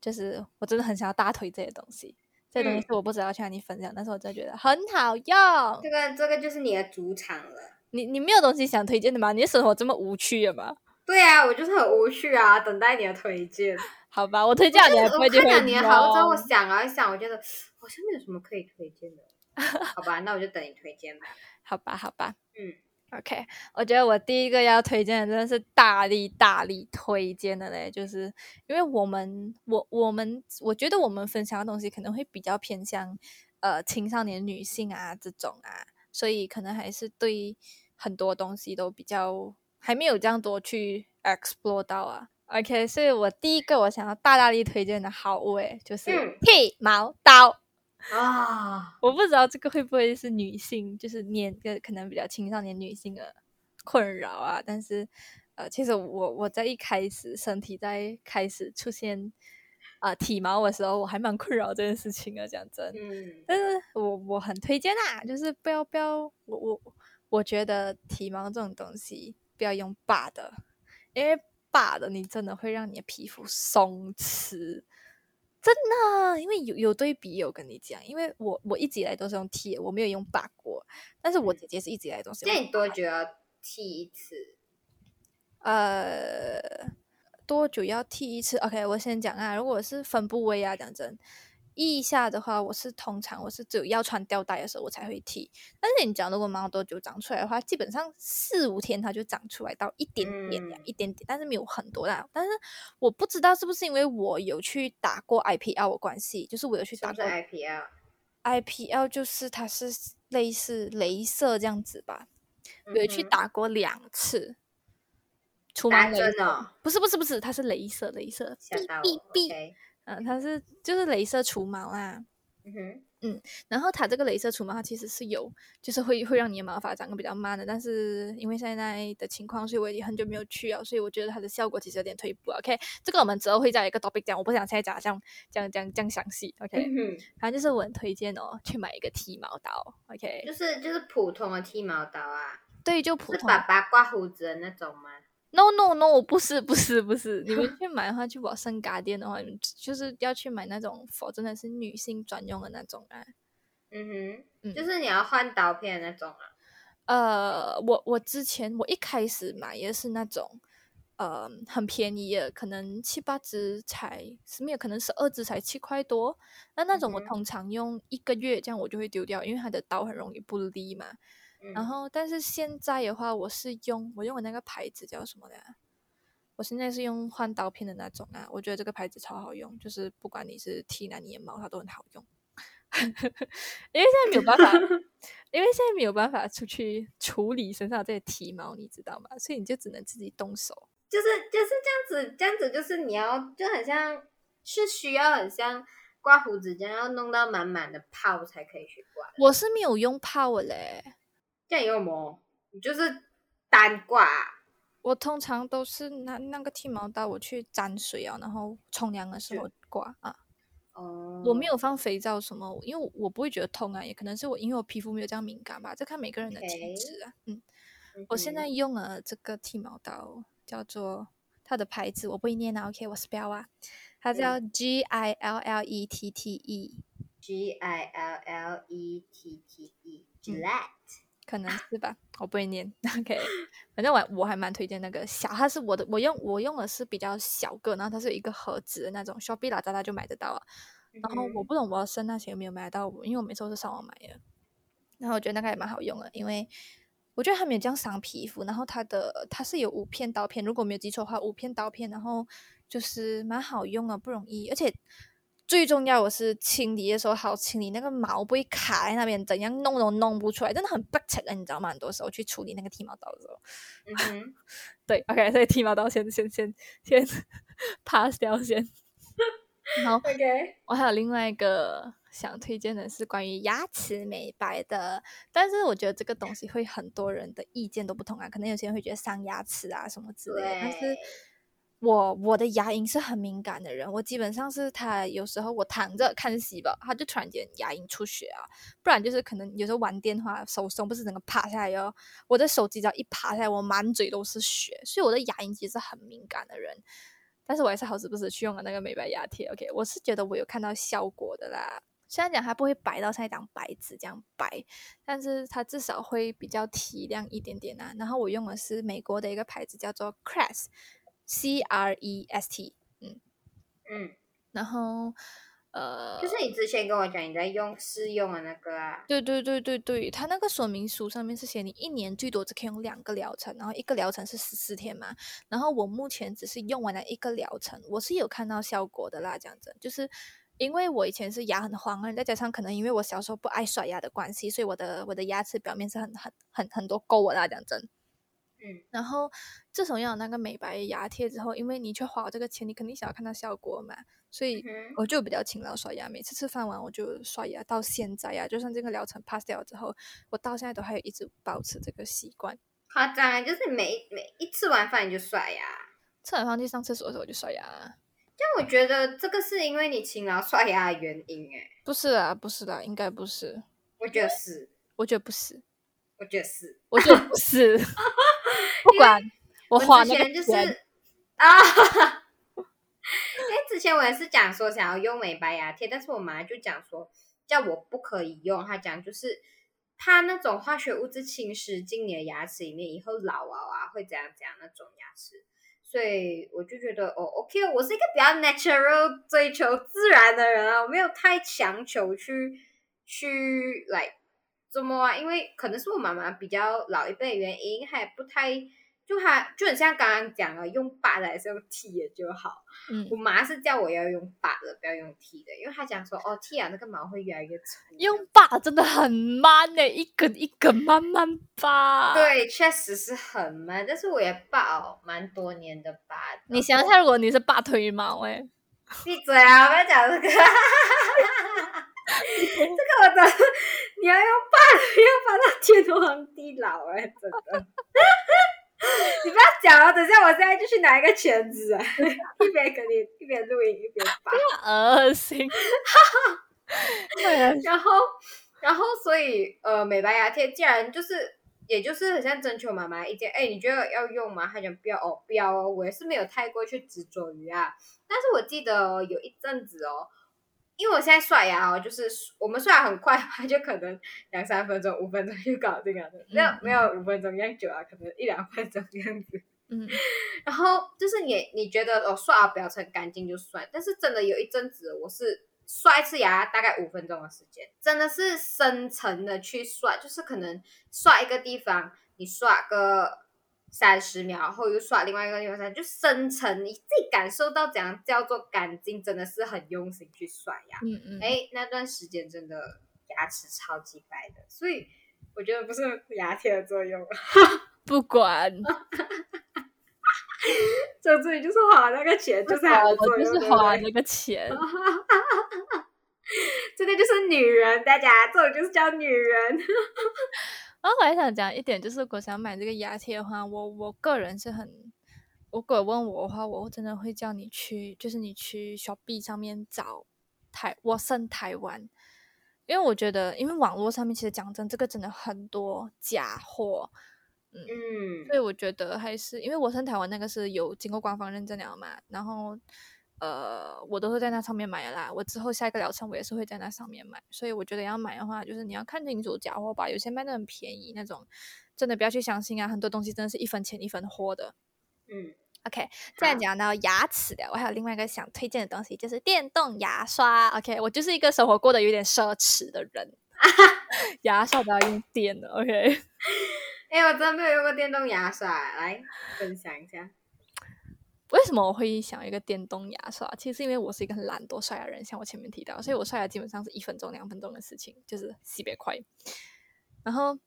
就是我真的很想要大推这些东西。这东西是我不知道去哪里分享，但是我真的觉得很好用。这个这个就是你的主场了。你你没有东西想推荐的吗？你的生活这么无趣的吗？对啊，我就是很无趣啊，等待你的推荐。好吧，我推荐你，我看到你的好之后，我想啊想，我觉得好像没有什么可以推荐的。好吧，那我就等你推荐吧。好吧，好吧。嗯，OK，我觉得我第一个要推荐的真的是大力大力推荐的嘞，就是因为我们我我们我觉得我们分享的东西可能会比较偏向呃青少年女性啊这种啊，所以可能还是对。很多东西都比较还没有这样多去 explore 到啊，OK，所以我第一个我想要大大力推荐的好物诶，就是剃毛刀啊！我不知道这个会不会是女性，就是年个可能比较青少年女性的困扰啊。但是呃，其实我我在一开始身体在开始出现啊体毛的时候，我还蛮困扰这件事情的，讲真。嗯，但是我我很推荐啊，就是不要不要我我。我觉得体毛这种东西不要用拔的，因为拔的你真的会让你的皮肤松弛，真的。因为有有对比，有跟你讲，因为我我一直以来都是用剃，我没有用拔过。但是我姐姐是一直以来都是。那你多久要剃一次？呃，多久要剃一次？OK，我先讲啊，如果是分部位啊，讲真。腋下的话，我是通常我是只有要穿吊带的时候我才会剃。但是你讲如果毛多久长出来的话，基本上四五天它就长出来到一点点，一点点，但是没有很多啦。但是我不知道是不是因为我有去打过 IPL 的关系，就是我有去打过 IPL，IPL 就是它是类似镭射这样子吧，有去打过两次。除毛镭射？不是不是不是，它是镭射，镭射。哔哔哔。嗯，它是就是镭射除毛啦，嗯哼，嗯，然后它这个镭射除毛，它其实是有，就是会会让你的毛发长得比较慢的，但是因为现在的情况，所以我已经很久没有去了，所以我觉得它的效果其实有点退步。OK，这个我们之后会在一个 topic 讲，我不想现在讲这样这样这样这样详细。OK，反正就是我很推荐哦，去买一个剃毛刀。OK，就是就是普通的剃毛刀啊，对，就普通，爸爸刮胡子的那种吗？No no no，不是不是不是，你们 去买的话，去宝盛家店的话，就是要去买那种，否真的是女性专用的那种啊。嗯哼，就是你要换刀片那种啊。呃，我我之前我一开始买也是那种，呃，很便宜的，可能七八支才，是没有可能十二支才七块多。那那种我通常用一个月，这样我就会丢掉，因为它的刀很容易不利嘛。然后，但是现在的话，我是用我用的那个牌子叫什么的？我现在是用换刀片的那种啊，我觉得这个牌子超好用，就是不管你是剃哪里的毛，它都很好用。因为现在没有办法，因为现在没有办法出去处理身上这些体毛，你知道吗？所以你就只能自己动手。就是就是这样子，这样子就是你要就很像是需要很像刮胡子这样，要弄到满满的泡才可以去刮。我是没有用泡嘞。这样有毛，你就是单挂。我通常都是拿那个剃毛刀，我去沾水啊，然后冲凉的时候刮啊。哦。我没有放肥皂什么，因为我不会觉得痛啊，也可能是我因为我皮肤没有这样敏感吧，这看每个人的体质啊。嗯。我现在用了这个剃毛刀，叫做它的牌子，我不会念啊。OK，我 spell 啊，它叫 G I L L E T T E。G I L L E T T E，Gillette。可能是吧，我不会念。OK，反正我我还蛮推荐那个小，它是我的，我用我用的是比较小个，然后它是一个盒子的那种，Shopee 啦，大家就买得到了。然后我不懂我要升那些有没有买到，因为我每次都是上网买的。然后我觉得那个也蛮好用的，因为我觉得它没有这样伤皮肤。然后它的它是有五片刀片，如果没有记错的话，五片刀片，然后就是蛮好用的，不容易，而且最重要的是清理的时候好清理，那个毛不会卡在那边，怎样弄都弄不出来，真的很不扯的，你知道吗？很多时候去处理那个剃毛刀的时候，嗯哼，对，OK，所以剃毛刀先先先先 pass 掉先。好，OK，我还有另外一个想推荐的是关于牙齿美白的，但是我觉得这个东西会很多人的意见都不同啊，可能有些人会觉得伤牙齿啊什么之类的，但是。我我的牙龈是很敏感的人，我基本上是他有时候我躺着看戏吧，他就突然间牙龈出血啊，不然就是可能有时候玩电话手松不是整个趴下来哟，我的手机只要一趴下来，我满嘴都是血，所以我的牙龈其实是很敏感的人，但是我还是好死不死去用了那个美白牙贴，OK，我是觉得我有看到效果的啦，虽然讲它不会白到像一张白纸这样白，但是它至少会比较提亮一点点啊，然后我用的是美国的一个牌子叫做 Crest。C R E S T，嗯。嗯，然后呃，就是你之前跟我讲你在用试用的那个啊，对对对对对，它那个说明书上面是写你一年最多只可以用两个疗程，然后一个疗程是十四天嘛，然后我目前只是用完了一个疗程，我是有看到效果的啦，这样子，就是因为我以前是牙很黄啊，再加上可能因为我小时候不爱刷牙的关系，所以我的我的牙齿表面是很很很很多沟啦，讲真。嗯，然后自从用那个美白牙贴之后，因为你去花这个钱，你肯定想要看到效果嘛，所以我就比较勤劳刷牙，每次吃饭完我就刷牙。到现在呀，就算这个疗程 pass 掉之后，我到现在都还有一直保持这个习惯。夸张，就是每每一吃完饭你就刷牙，吃完饭去上厕所的时候就刷牙。但我觉得这个是因为你勤劳刷牙的原因，哎，不是啊，不是啦，应该不是。我觉得是，我觉得不是，我觉得是，我觉得不是。不管我花那个钱啊，因为之前我也是讲说想要用美白牙贴，但是我妈就讲说叫我不可以用，她讲就是怕那种化学物质侵蚀进你的牙齿里面，以后老啊啊会怎样怎样那种牙齿，所以我就觉得哦，OK，我是一个比较 natural 追求自然的人啊，我没有太强求去去来。怎么啊？因为可能是我妈妈比较老一辈原因，还不太就还就很像刚刚讲了，用拔的还是用剃的就好。嗯，我妈是叫我要用拔的，不要用剃的，因为她讲说哦，剃啊那个毛会越来越长。用拔真的很慢呢，一根一根慢慢拔。对，确实是很慢，但是我也拔哦，蛮多年的拔。你想想，如果你是拔腿毛哎，闭嘴啊！不要讲这个。这个我的，你要用拔，要拔到天荒地老哎，真的！你不要讲哦，等下我现在就去拿一个钳子，一边跟你一边录音一边拔，恶心。对啊，然后然后所以呃，美白牙贴既然就是，也就是很像征求妈妈意见，哎，你觉得要用吗？他讲不要哦，不要哦，我也是没有太过去执着于啊，但是我记得有一阵子哦。因为我现在刷牙哦，就是我们刷牙很快，就可能两三分钟、五分钟就搞定了，没有没有五分钟这样久啊，可能一两分钟这样子。嗯，然后就是你你觉得哦刷牙表层干净就算，但是真的有一阵子我是刷一次牙大概五分钟的时间，真的是深层的去刷，就是可能刷一个地方你刷个。三十秒然后又刷另外一个地方，就深层你自己感受到怎样叫做干净，真的是很用心去刷牙。嗯嗯。哎，那段时间真的牙齿超级白的，所以我觉得不是牙贴的作用。不管。就这里就是花那个钱，就是我就是花那个钱。这个就是女人，大家这种就是叫女人。然后我还想讲一点，就是如果想买这个牙贴的话，我我个人是很，如果问我的话，我真的会叫你去，就是你去小 B 上面找台，我生台湾，因为我觉得，因为网络上面其实讲真，这个真的很多假货，嗯，所以我觉得还是因为我生台湾那个是有经过官方认证了嘛，然后。呃，我都是在那上面买的啦。我之后下一个疗程，我也是会在那上面买。所以我觉得要买的话，就是你要看清楚假货吧。有些卖的很便宜，那种真的不要去相信啊。很多东西真的是一分钱一分货的。嗯，OK。再讲到牙齿的，我还有另外一个想推荐的东西，就是电动牙刷。OK，我就是一个生活过得有点奢侈的人，牙刷都要用电的。OK。哎，我真的没有用过电动牙刷，来分享一下。为什么我会想一个电动牙刷？其实因为我是一个很懒惰刷牙人，像我前面提到，所以我刷牙基本上是一分钟、两分钟的事情，就是特别快。然后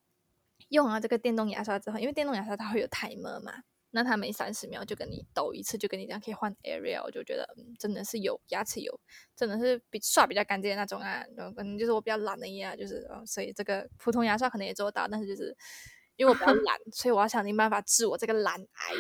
用了这个电动牙刷之后，因为电动牙刷它会有 timer 嘛，那它每三十秒就跟你抖一次，就跟你讲可以换 area，我就觉得，真的是有牙齿有，真的是比刷比较干净的那种啊。可能就是我比较懒的呀，就是哦所以这个普通牙刷可能也做到，但是就是因为我比较懒，所以我要想尽办法治我这个懒癌，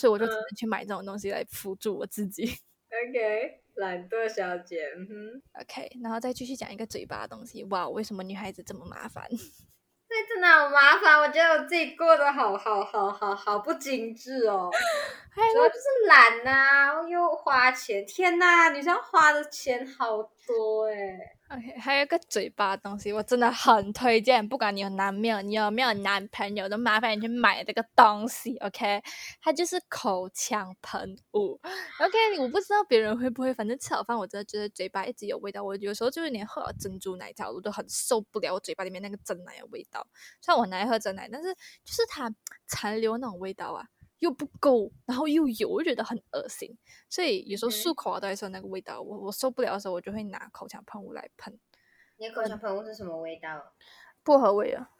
所以我就只能去买这种东西来辅助我自己。OK，懒惰小姐，嗯，OK，然后再继续讲一个嘴巴的东西。哇，为什么女孩子这么麻烦？那真的好麻烦，我觉得我自己过得好好好好好不精致哦，主要就是懒呐，又花钱，天呐，女生花的钱好多哎。OK，还有一个嘴巴的东西，我真的很推荐。不管你有男没有，你有没有男朋友，都麻烦你去买这个东西。OK，它就是口腔喷雾。OK，我不知道别人会不会，反正吃好饭，我真的觉得嘴巴一直有味道。我有时候就是连喝珍珠奶茶，我都很受不了我嘴巴里面那个真奶的味道。虽然我很爱喝真奶，但是就是它残留那种味道啊。又不够，然后又油，我觉得很恶心，所以有时候漱口啊都还是有那个味道，我我受不了的时候，我就会拿口腔喷雾来喷。你的口腔喷雾是什么味道？薄荷味啊！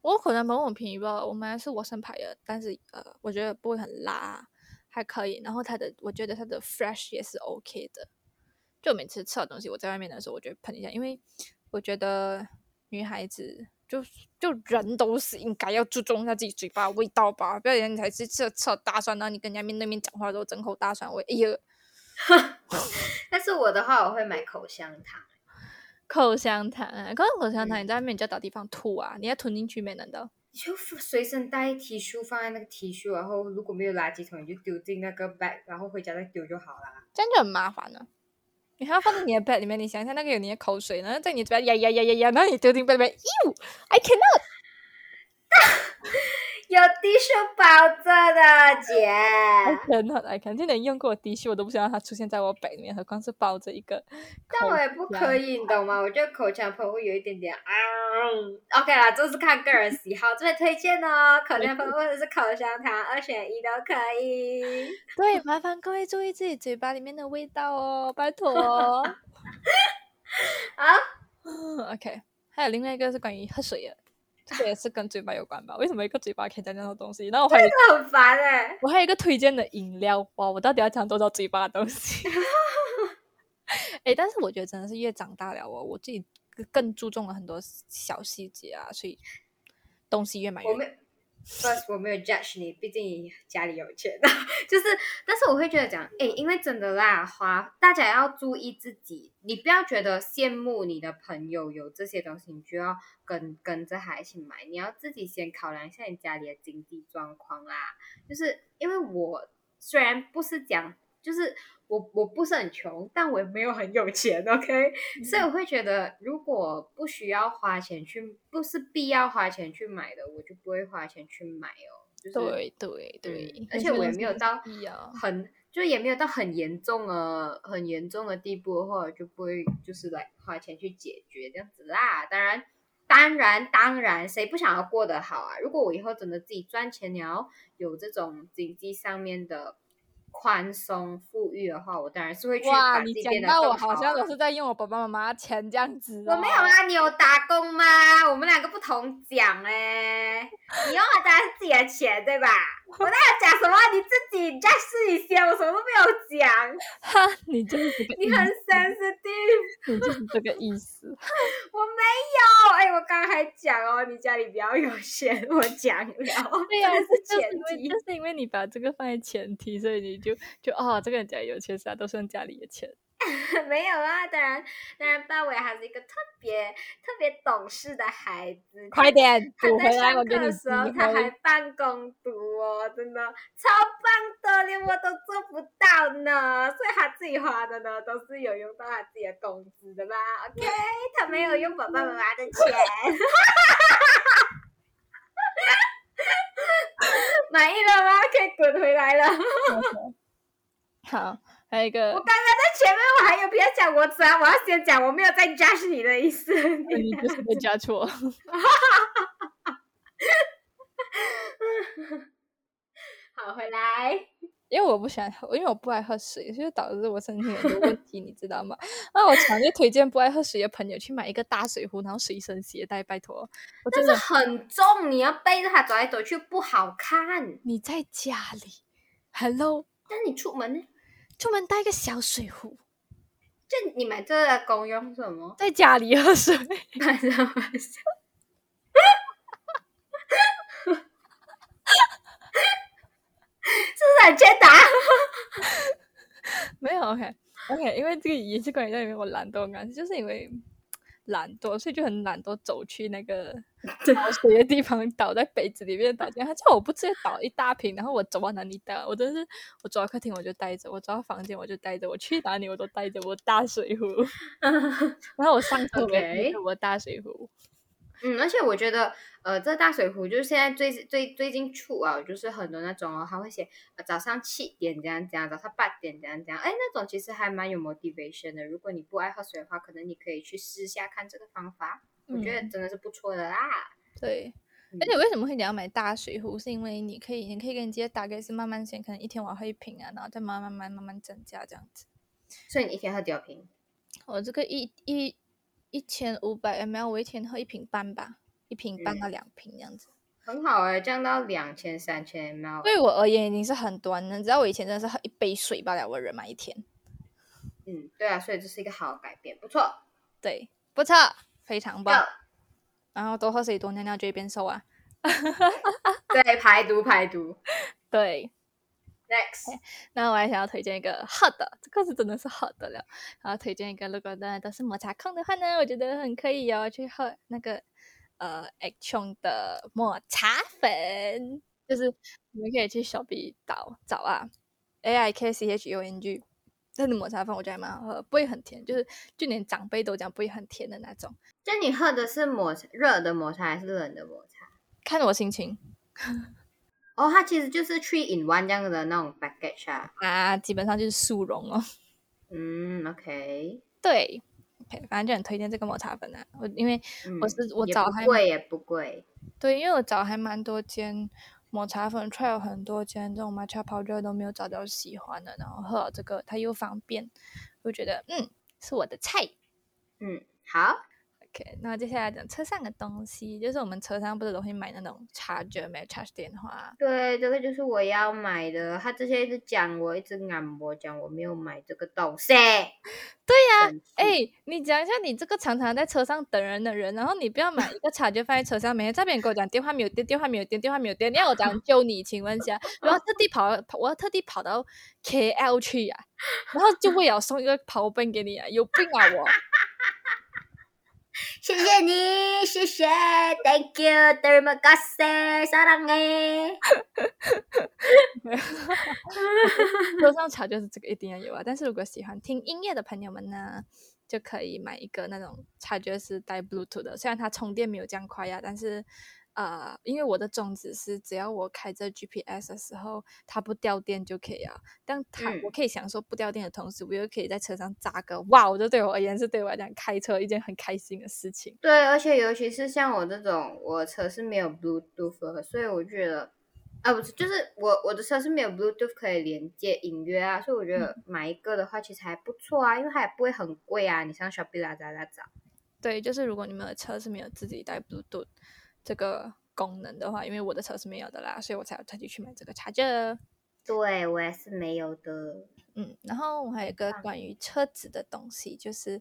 我口腔喷雾很便宜吧？我买的是沃森牌的，但是呃，我觉得不会很辣，还可以。然后它的，我觉得它的 fresh 也是 OK 的。就每次吃好东西，我在外面的时候，我就喷一下，因为我觉得女孩子。就就人都是应该要注重一下自己嘴巴味道吧，不要人才是吃吃大蒜，然后你跟人家面对面讲话都整口大蒜味，哎呀！但是我的话，我会买口香糖。口香糖，可是口香糖你在外面你就要找地方吐啊，你要吞进去没？难道？你就随身带 T 恤放在那个 T 恤，然后如果没有垃圾桶，你就丢进那个 bag，然后回家再丢就好啦。这样就很麻烦了。你还要放在你的 bag 里面，你想一下那个有你的口水，然后在你嘴巴呀呀呀呀呀，然后你丢进 bag 里面，You，I cannot，有滴血包着的姐，I cannot，I cannot，今年用过滴血，我都不想让它出现在我 bag 里面，何况是包着一个。但我也不可以，你懂吗？我觉得口腔喷雾有一点点啊，OK 啦，就是看个人喜好，这边推荐哦，口腔喷雾或者是口香糖，二选一都可以。对，麻烦各位注意自己嘴巴里面的味道哦，拜托。好，OK，还有另外一个是关于喝水的，这个也是跟嘴巴有关吧？为什么一个嘴巴可以讲那么多东西？然后我还有很烦哎，我还有一个推荐的饮料，哇，我到底要讲多少嘴巴的东西？哎，但是我觉得真的是越长大了哦，我自己更注重了很多小细节啊，所以东西越买越。，first 我没有 judge 你，毕竟你家里有钱。就是，但是我会觉得讲，哎，因为真的啦，花大家要注意自己，你不要觉得羡慕你的朋友有这些东西，你就要跟跟着他一起买。你要自己先考量一下你家里的经济状况啦。就是因为我虽然不是讲，就是。我我不是很穷，但我也没有很有钱，OK，所以我会觉得，如果不需要花钱去，不是必要花钱去买的，我就不会花钱去买哦。对对对，而且我也没有到很，就也没有到很严重的、很严重的地步的话，就不会就是来花钱去解决这样子啦。当然，当然，当然，谁不想要过得好啊？如果我以后真的自己赚钱，你要有这种经济上面的。宽松富裕的话，我当然是会去把自己变得更好。哇，你讲到我好像都是在用我爸爸妈妈钱这样子。我没有啊，你有打工吗？我们两个不同讲哎，你用的当然是自己的钱对吧？我在讲什么？你自己再试一下，我什么都没有讲。哈，你就是这个，你很 sensitive，你就是这个意思。我没有，哎，我刚刚还讲哦，你家里比较有钱，我讲了。对呀，是前提，就是因为你把这个放在前提，所以你就就哦，这个人家有钱是啊，都是用家里的钱。没有啊，当然，当然，爸伟还是一个特别特别懂事的孩子。快点，他在上课的时候他还办公读哦，真的超棒的，连我都做不到呢。所以他自己花的呢，都是有用到他自己的工资的吧？OK，他没有用爸爸妈妈的钱。满意了吗？可以滚回来了。好。还有一个，我刚刚在前面，我还有别讲我词啊，我要先讲，我没有在加是你的意思，你就是在加错。好 好，回来。因为我不喜欢喝，因为我不爱喝水，所以导致我身体很多问题，你知道吗？那我强烈推荐不爱喝水的朋友去买一个大水壶，然后随身携带，拜托。但是很重，你要背着它走来走去不好看。你在家里，Hello？但你出门呢？出门带一个小水壶。就你们这个功用什么？在家里喝水。开什么玩笑？是不是很欠打？没有，OK，OK，因为这个也是关于在里面我懒惰感，就是因为懒惰，所以就很懒惰走去那个倒水的地方，倒在杯子里面倒进。他叫我不直接倒一大瓶，然后我走到哪里倒，我真是我走到客厅我就带着，我走到房间我就带着，我去哪里我都带着我大水壶，然后我上厕所带着我大水壶。嗯，而且我觉得，呃，这大水壶就是现在最最最近出啊，就是很多那种哦，他会写早上七点这样这样，早上八点这样这样，哎，那种其实还蛮有 motivation 的。如果你不爱喝水的话，可能你可以去试下看这个方法，我觉得真的是不错的啦。对，而且为什么会你要买大水壶？是因为你可以，你可以跟你姐大概是慢慢先，可能一天我喝一瓶啊，然后再慢慢慢慢慢增加这样子。所以你一天喝几瓶？我这个一一。一千五百 ml，我一天喝一瓶半吧，一瓶半到两瓶这样子，很好哎，降到两千三千 ml，对我而言已经是很多了。你知道我以前真的是喝一杯水罢了，我人嘛一天。嗯，对啊，所以这是一个好改变，不错，对，不错，非常棒。然后多喝水，多尿尿就会变瘦啊。对，排毒排毒，对。Next，那我还想要推荐一个好的，这个是真的是好的了。然后推荐一个，如果大家都是抹茶控的话呢，我觉得很可以哦，去喝那个呃 Action 的抹茶粉，就是你们可以去小 B 岛找啊，A I K C H U N G，真的抹茶粉我觉得还蛮好喝，不会很甜，就是就连长辈都讲不会很甜的那种。就你喝的是抹热的抹茶还是冷的抹茶？看我心情。哦，它其实就是 three in one 这样的那种 package 啊，啊，基本上就是速溶哦。嗯，OK，对，OK，反正就很推荐这个抹茶粉啊。我因为我是我找还贵也不贵，对，因为我找还蛮多间抹茶粉，try 有很多间这种 matcha powder 都没有找到喜欢的，然后喝这个它又方便，我觉得嗯是我的菜。嗯，好。OK，那接下来讲车上的东西，就是我们车上不是都会买那种 charger 没 charge 电话？对，这个就是我要买的。他之前一直讲我，一直按我讲我没有买这个东西。对呀，哎，你讲一下你这个常常在车上等人的人，然后你不要买一个 charger 放在车上，每天这边跟我讲电话没有电，电话没有电，电话没有电，你要我怎样救你？请问一下，我要特地跑，我要特地跑到 KL 去呀，然后就为了送一个跑本给你啊，有病啊我！谢谢你，谢谢，Thank you，德玛卡塞，撒浪哎。桌上茶就是这个一定要有啊，但是如果喜欢听音乐的朋友们呢，就可以买一个那种茶具是带 Bluetooth 的，虽然它充电没有这样快呀，但是。呃，因为我的宗旨是，只要我开着 GPS 的时候，它不掉电就可以了。但它我可以享受不掉电的同时，我又可以在车上扎个哇！我就对我而言是对我来讲开车一件很开心的事情。对，而且尤其是像我这种，我车是没有 Bluetooth，的所以我觉得啊，不是，就是我我的车是没有 Bluetooth 可以连接音乐啊，所以我觉得买一个的话其实还不错啊，因为它也不会很贵啊。你上小 B 拉扎拉找。对，就是如果你们的车是没有自己带 Bluetooth。这个功能的话，因为我的车是没有的啦，所以我才要特地去买这个插件。对我也是没有的。嗯，然后我还有一个关于车子的东西，就是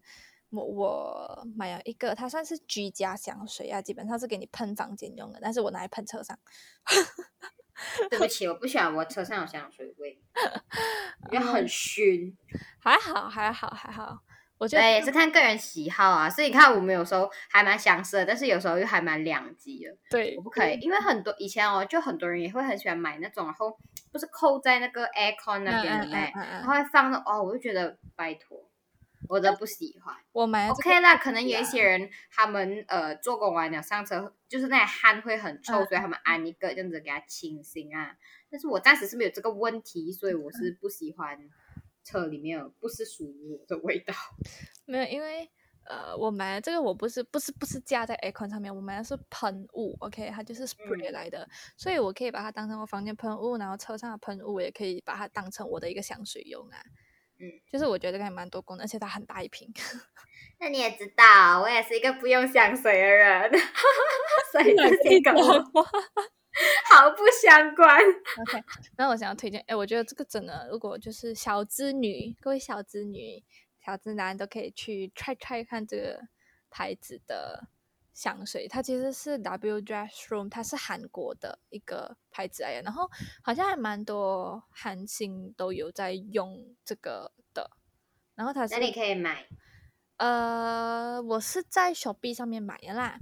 我我买了一个，它算是居家香水啊，基本上是给你喷房间用的，但是我拿来喷车上。对不起，我不喜欢我车上有香水味，因为很熏。还好，还好，还好。我觉得也是看个人喜好啊，所以你看我们有时候还蛮相似的，但是有时候又还蛮两极的。对，我不可以，因为很多以前哦，就很多人也会很喜欢买那种，然后不是扣在那个 aircon 那边的哎，然后放那哦，我就觉得拜托，我都不喜欢。我买 OK 那可能有一些人他们呃做工完了上车，就是那汗会很臭，所以他们安一个这样子给他清新啊。但是我暂时是没有这个问题，所以我是不喜欢。车里面不是属于我的味道，没有，因为呃，我买的这个我不是不是不是架在 aircon 上面，我买的是喷雾，OK，它就是 spray 来的，所以我可以把它当成我房间喷雾，然后车上的喷雾也可以把它当成我的一个香水用啊。嗯，就是我觉得这个还蛮多功能，而且它很大一瓶。那你也知道，我也是一个不用香水的人，所以这个 毫不相关。OK，那我想要推荐，哎，我觉得这个真的，如果就是小资女，各位小资女。小资男都可以去 try try 看这个牌子的香水，它其实是 W Dress Room，它是韩国的一个牌子来的，然后好像还蛮多韩星都有在用这个的。然后它是哪里可以买？呃，我是在小 B 上面买的啦。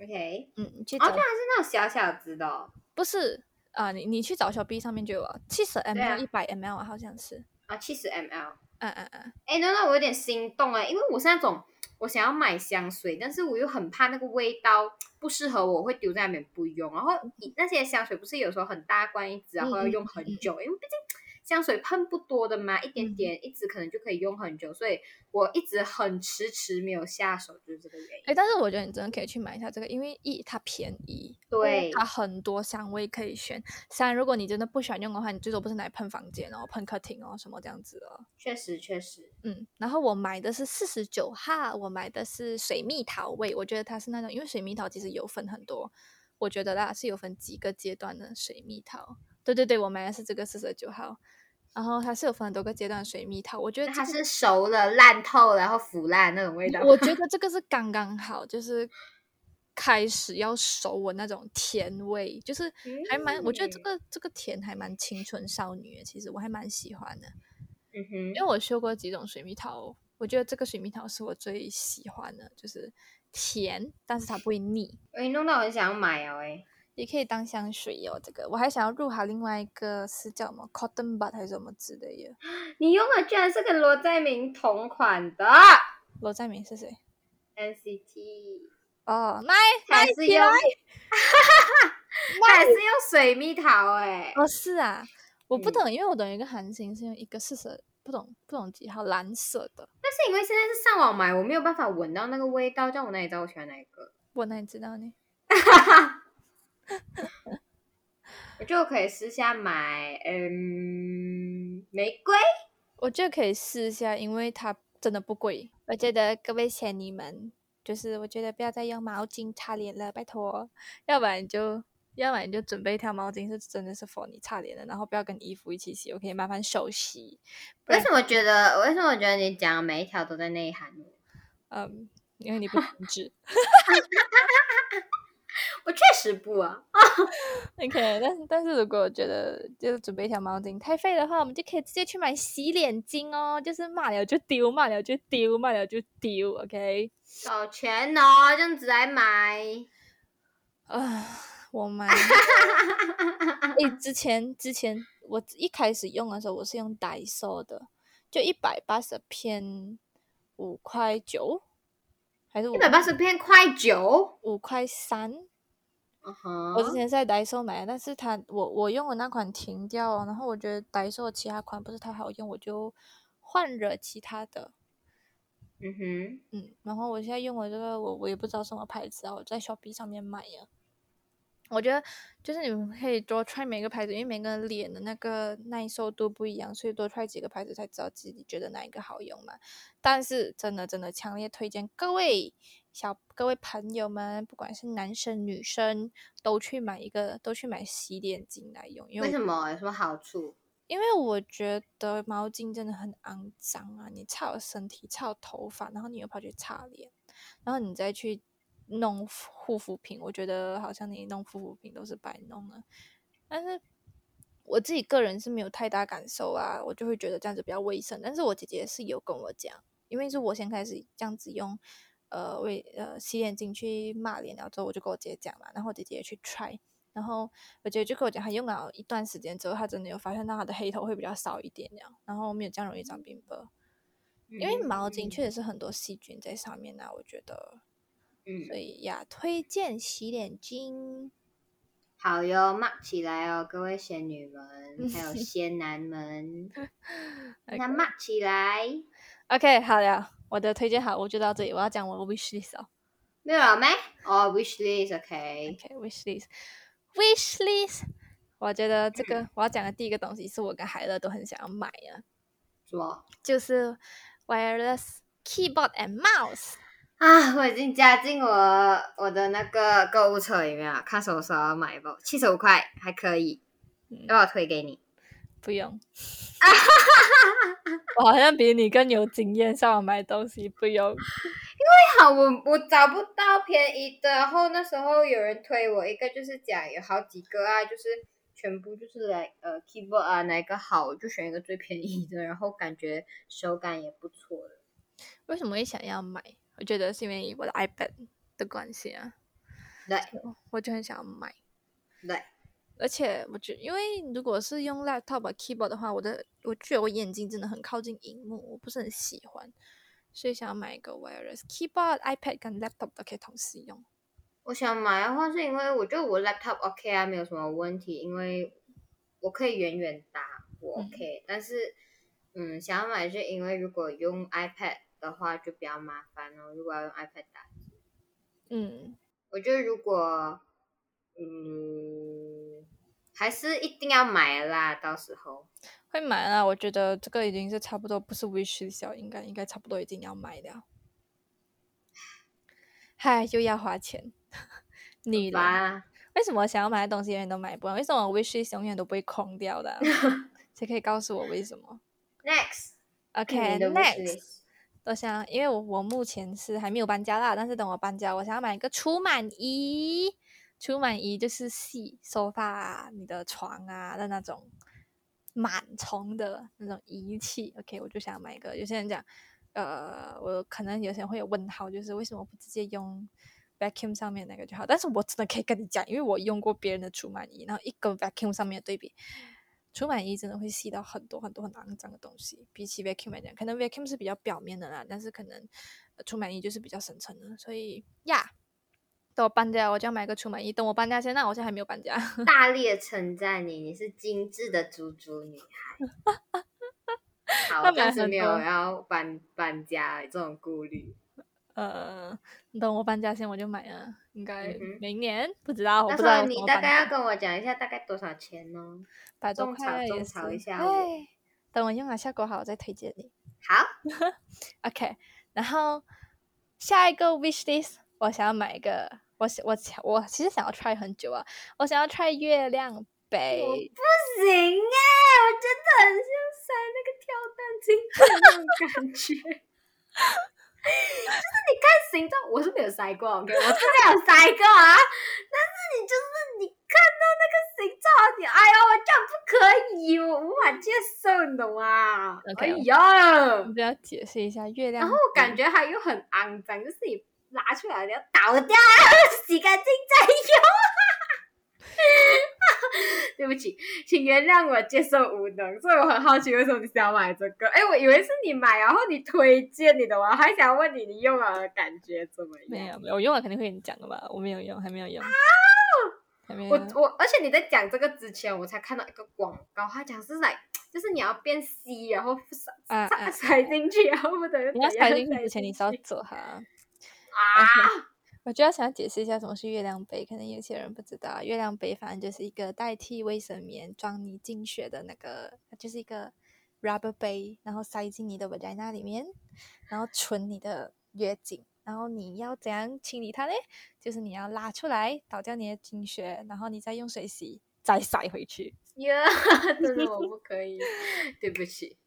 OK，嗯，哦，它还是那种小小只的，不是啊？你你去找小 B 上面就有，七十 ml、一百 ml 好像是啊，七十 ml。嗯嗯嗯，哎，那那我有点心动哎，因为我是那种我想要买香水，但是我又很怕那个味道不适合我，会丢在那边不用。然后那些香水不是有时候很大罐一支，然后要用很久，因为毕竟。香水喷不多的嘛，一点点一支可能就可以用很久，所以我一直很迟迟没有下手，就是这个原因。哎，但是我觉得你真的可以去买一下这个，因为一它便宜，对，它很多香味可以选。三，如果你真的不喜欢用的话，你最多不是拿来喷房间哦，喷客厅哦，什么这样子哦。确实，确实，嗯。然后我买的是四十九号，我买的是水蜜桃味，我觉得它是那种，因为水蜜桃其实有分很多，我觉得啦是有分几个阶段的水蜜桃。对对对，我买的是这个四十九号。然后它是有分很多个阶段水蜜桃，我觉得它是熟了、烂透然后腐烂那种味道。我觉得这个是刚刚好，就是开始要熟我那种甜味，就是还蛮，我觉得这个这个甜还蛮青春少女，其实我还蛮喜欢的。嗯哼，因为我修过几种水蜜桃，我觉得这个水蜜桃是我最喜欢的，就是甜，但是它不会腻。哎，弄到我很想买哦，哎。也可以当香水哦，这个我还想要入好另外一个是叫什么 Cotton Bud 还是什么之类的。你用的居然是跟罗在明同款的。罗在明是谁？NCT。哦，那还是用，哈哈哈。还是用水蜜桃哎。哦，是啊，我不懂，因为我懂一个韩星是用一个四色，不懂不懂几号蓝色的。但是因为现在是上网买，我没有办法闻到那个味道，叫我哪里知道我喜欢哪一个？我哪里知道呢？我就可以私下买，嗯，玫瑰，我就可以试一下，因为它真的不贵。我觉得各位仙女们，就是我觉得不要再用毛巾擦脸了，拜托，要不然就，要不然就准备一条毛巾，是真的是 for 你擦脸的，然后不要跟衣服一起洗，OK，麻烦手洗。为什么觉得？为什么我觉得你讲每一条都在内涵？嗯，因为你不 停止。我确实不啊，OK，但但是如果觉得就是准备一条毛巾太费的话，我们就可以直接去买洗脸巾哦，就是骂了就丢，骂了就丢，骂了就丢，OK。有钱哦，这样子来买。啊，我买。哎，之前之前我一开始用的时候，我是用代售的，就一百八十片五块九。还是一百八十片块九，五块三。嗯哼，我之前是在代售买的，但是它我我用的那款停掉了，然后我觉得代售其他款不是太好用，我就换了其他的。嗯哼，嗯，然后我现在用的这个，我我也不知道什么牌子啊，我在小 B 上面买呀。我觉得就是你们可以多 try 每个牌子，因为每个人脸的那个耐受度不一样，所以多 try 几个牌子才知道自己觉得哪一个好用嘛。但是真的真的强烈推荐各位小各位朋友们，不管是男生女生，都去买一个，都去买洗脸巾来用。因为为什么？有什么好处？因为我觉得毛巾真的很肮脏啊！你擦身体，擦头发，然后你又跑去擦脸，然后你再去。弄护肤品，我觉得好像你弄护肤品都是白弄了，但是我自己个人是没有太大感受啊，我就会觉得这样子比较卫生。但是我姐姐是有跟我讲，因为是我先开始这样子用，呃，为呃洗脸巾去抹脸，然后之后我就跟我姐姐讲嘛，然后我姐姐也去 try，然后我姐姐就跟我讲，她用了一段时间之后，她真的有发现到她的黑头会比较少一点，这样，然后没有这样容易长冰斑，因为毛巾确实是很多细菌在上面啊，我觉得。所。以呀，推荐洗脸巾，好哟，抹起来哦，各位仙女们，还有 仙男们，那抹起来。OK，好了，我的推荐好，我就到这里。我要讲我的 wish list 哦。没有了没？哦，wish list，OK。OK，wish list，wish list。我觉得这个我要讲的第一个东西是我跟海乐都很想要买的。什么？就是 wireless keyboard and mouse。啊，我已经加进我我的那个购物车里面了，看什么时候要买吧。七十五块还可以，要不要推给你？不用。我好像比你更有经验，上网买东西不用。因为好，我我找不到便宜的，然后那时候有人推我一个，就是讲有好几个啊，就是全部就是来呃 keyboard 啊，哪个好我就选一个最便宜的，然后感觉手感也不错的。为什么会想要买？我觉得是因为我的 iPad 的关系啊，对，我就很想要买。对，而且我觉得，因为如果是用 laptop keyboard 的话，我的我觉得我眼睛真的很靠近荧幕，我不是很喜欢，所以想要买一个 wireless keyboard、iPad 跟 laptop 都可以同时用。我想买的话，是因为我觉得我 laptop OK 啊，没有什么问题，因为我可以远远打，我 OK。但是，嗯，想要买是因为如果用 iPad。的话就比较麻烦哦。如果要用 iPad 打字，嗯，我觉得如果，嗯，还是一定要买啦。到时候会买啦。我觉得这个已经是差不多，不是 wish 小，应该应该差不多已经要买了。嗨，又要花钱，女啦为什么想要买的东西永远都买不完？为什么 wish 永远都不会空掉的？谁可以告诉我为什么？Next，OK，Next。我想，因为我我目前是还没有搬家啦，但是等我搬家，我想要买一个除螨仪。除螨仪就是洗沙发、你的床啊的那种螨虫的那种仪器。OK，我就想买一个。有些人讲，呃，我可能有些人会有问号，就是为什么不直接用 vacuum 上面那个就好？但是我真的可以跟你讲，因为我用过别人的除螨仪，然后一跟 vacuum 上面对比。除螨仪真的会吸到很多很多很肮脏的东西，比起 vacuum 来讲，可能 vacuum 是比较表面的啦，但是可能除螨仪就是比较深层的，所以呀，等我搬家我就要买个除螨仪。等我搬家，现在我现在还没有搬家。大力的称赞你，你是精致的猪猪女孩。好，但是没有要搬搬家这种顾虑。呃，等我搬家先我就买了，应该明年不知道。我不知道你大概要跟我讲一下大概多少钱呢？百多块也是。一下。等我用了效果好，我再推荐你。好。OK，然后下一个 wish list，我想要买一个，我想我我其实想要 try 很久啊，我想要 try 月亮杯。不行哎，我真的很像塞那个跳蛋精的那种感觉。就是你看形状，我是没有塞过，OK，我是没有塞过啊。但是你就是你看到那个形状，你哎呦，我这样不可以，我无法接受，你懂吗？哎呀，你不要解释一下月亮。然后我感觉它又很肮脏，就是你拿出来你要倒掉，洗干净再用。对不起，请原谅我接受无能，所以我很好奇为什么你想买这个？哎，我以为是你买，然后你推荐你的，我还想问你，你用了的感觉怎么样？没有，没有，我用了肯定会跟你讲的吧？我没有用，还没有用。还没有。我我，而且你在讲这个之前，我才看到一个广告，他讲是来，就是你要变稀，然后塞塞进去，然后不等你要塞进去之前，你是要做哈。啊。我就要想解释一下什么是月亮杯，可能有些人不知道。月亮杯反正就是一个代替卫生棉装你进血的那个，就是一个 rubber 杯，然后塞进你的 vagina 里面，然后存你的月经。然后你要怎样清理它呢？就是你要拉出来，倒掉你的经血，然后你再用水洗，再塞回去。呀，真的我不可以，对不起。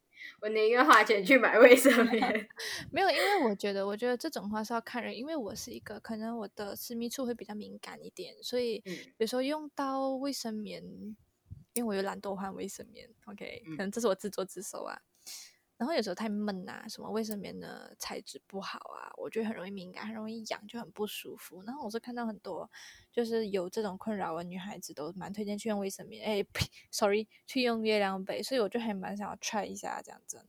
我宁愿花钱去买卫生棉，没有，因为我觉得，我觉得这种话是要看人，因为我是一个可能我的私密处会比较敏感一点，所以有时候用到卫生棉，因为我有懒惰换卫生棉，OK，可能这是我自作自受啊。然后有时候太闷啊，什么卫生棉的材质不好啊，我觉得很容易敏感，很容易痒，就很不舒服。然后我是看到很多就是有这种困扰的女孩子都蛮推荐去用卫生棉，哎呸，sorry，去用月亮杯。所以我就还蛮想要 try 一下这样子。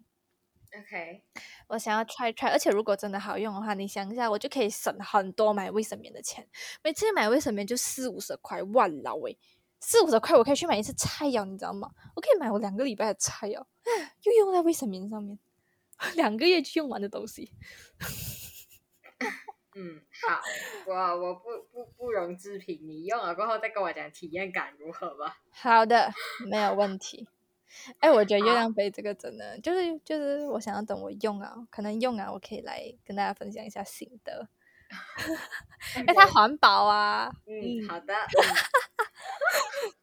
OK，我想要 try try，而且如果真的好用的话，你想一下，我就可以省很多买卫生棉的钱。每次买卫生棉就四五十块，哇老喂。四五十块，我可以去买一次菜肴，你知道吗？我可以买我两个礼拜的菜肴，又用在卫生棉上面。两个月就用完的东西。嗯，好，我我不不不容置评，你用了过后再跟我讲体验感如何吧。好的，没有问题。哎，我觉得月亮杯这个真的就是就是我想要等我用啊，可能用啊，我可以来跟大家分享一下心得。哎，它环保啊。嗯，好的。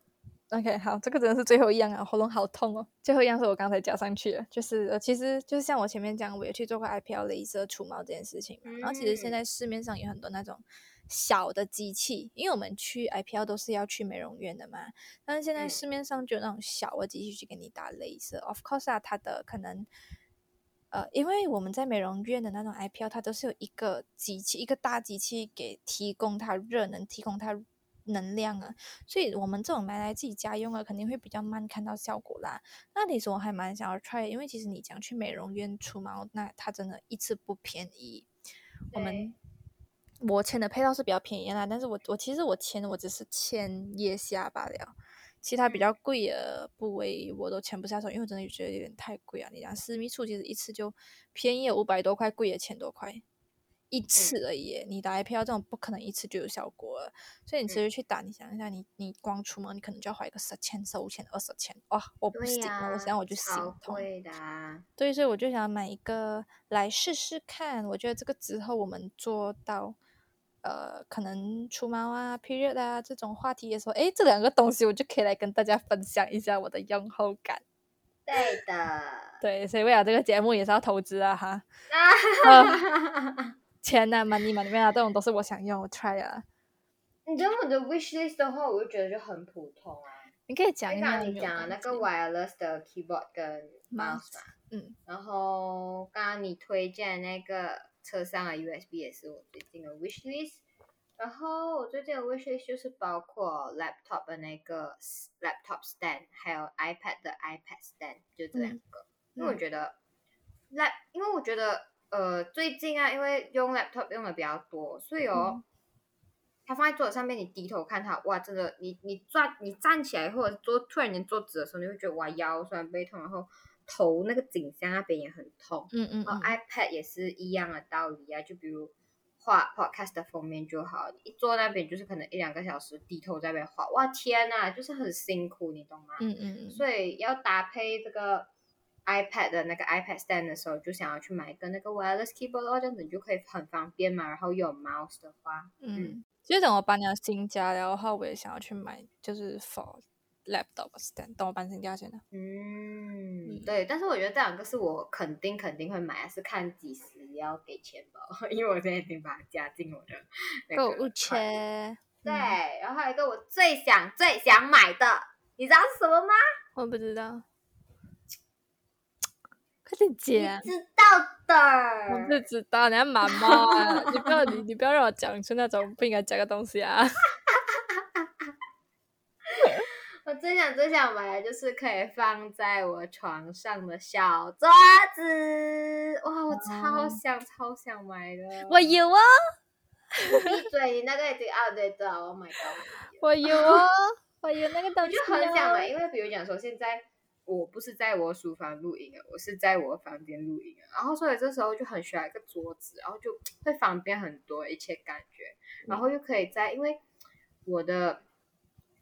OK，好，这个真的是最后一样啊，喉咙好痛哦。最后一样是我刚才加上去的，就是呃，其实就是像我前面讲，我也去做过 IPL 镭射除毛这件事情嘛。然后其实现在市面上有很多那种小的机器，因为我们去 IPL 都是要去美容院的嘛。但是现在市面上就有那种小的机器去给你打镭射。Of course 啊，它的可能呃，因为我们在美容院的那种 IPL，它都是有一个机器，一个大机器给提供它热能，提供它。能量啊，所以我们这种买来自己家用啊，肯定会比较慢看到效果啦。那其实我还蛮想要 try，因为其实你讲去美容院出毛，那它真的一次不便宜。我们我签的配套是比较便宜啦，但是我我其实我签我只是签腋下罢了，其他比较贵的部位我都签不下手，因为我真的觉得有点太贵啊。你讲私密处其实一次就便宜五百多块，贵也千多块。一次而已，你打 IPL 这种不可能一次就有效果了，所以你直接去打，你想一下，你你光出门你可能就要花一个十千、十五千、二十千，哇，我不行，我想我就心痛。对，所以我就想买一个来试试看，我觉得这个之后我们做到，呃，可能出毛啊、period 啊这种话题的时候，哎，这两个东西我就可以来跟大家分享一下我的用后感。对的，对，所以为了这个节目也是要投资啊哈。啊 钱呐，money money 啊，这种都是我想用，我 try 啊。你知道我的 wish list 的话，我就觉得就很普通啊。你可以讲一下。你讲那个 wireless 的 keyboard 跟 mouse 嘛。嗯。然后刚刚你推荐那个车上的 USB 也是我最近的 wish list。然后我最近的 wish list 就是包括 laptop 的那个 laptop stand，还有 iPad 的 iPad stand，就这两个。因为我觉得，lap，因为我觉得。呃，最近啊，因为用 laptop 用的比较多，所以哦，它放在桌子上面，你低头看它，哇，真的，你你转，你站起来或者坐突然间坐直的时候，你会觉得哇腰酸背痛，然后头那个颈项那边也很痛。嗯嗯。然后 iPad 也是一样的道理啊，就比如画 podcast 的封面就好，一坐那边就是可能一两个小时低头在那边画，哇天呐，就是很辛苦，你懂吗？嗯嗯嗯。所以要搭配这个。iPad 的那个 iPad stand 的时候，就想要去买一个那个 wireless keyboard，这样子你就可以很方便嘛。然后有 mouse 的话，嗯，其实等我搬了新家的话，我也想要去买，就是 for laptop stand。等我搬新家先的。嗯，对。但是我觉得这两个是我肯定肯定会买，是看几时要给钱包，因为我现在已经把它加进我的购物车。对，然后还有一个我最想最想买的，你知道是什么吗？我不知道。快点知道的，我不知道，你要妈妈，你不要你你不要让我讲出那种不应该讲的东西啊！我最想最想买的就是可以放在我床上的小桌子，哇，我超想超想买的。我有啊！闭嘴，你那个已经 outdated 了，Oh my god！我有啊，我有那个东西。我就很想买，因为比如讲说现在。我不是在我书房录音，我是在我房间录音，然后所以这时候就很需要一个桌子，然后就会方便很多一切感觉，然后又可以在，因为我的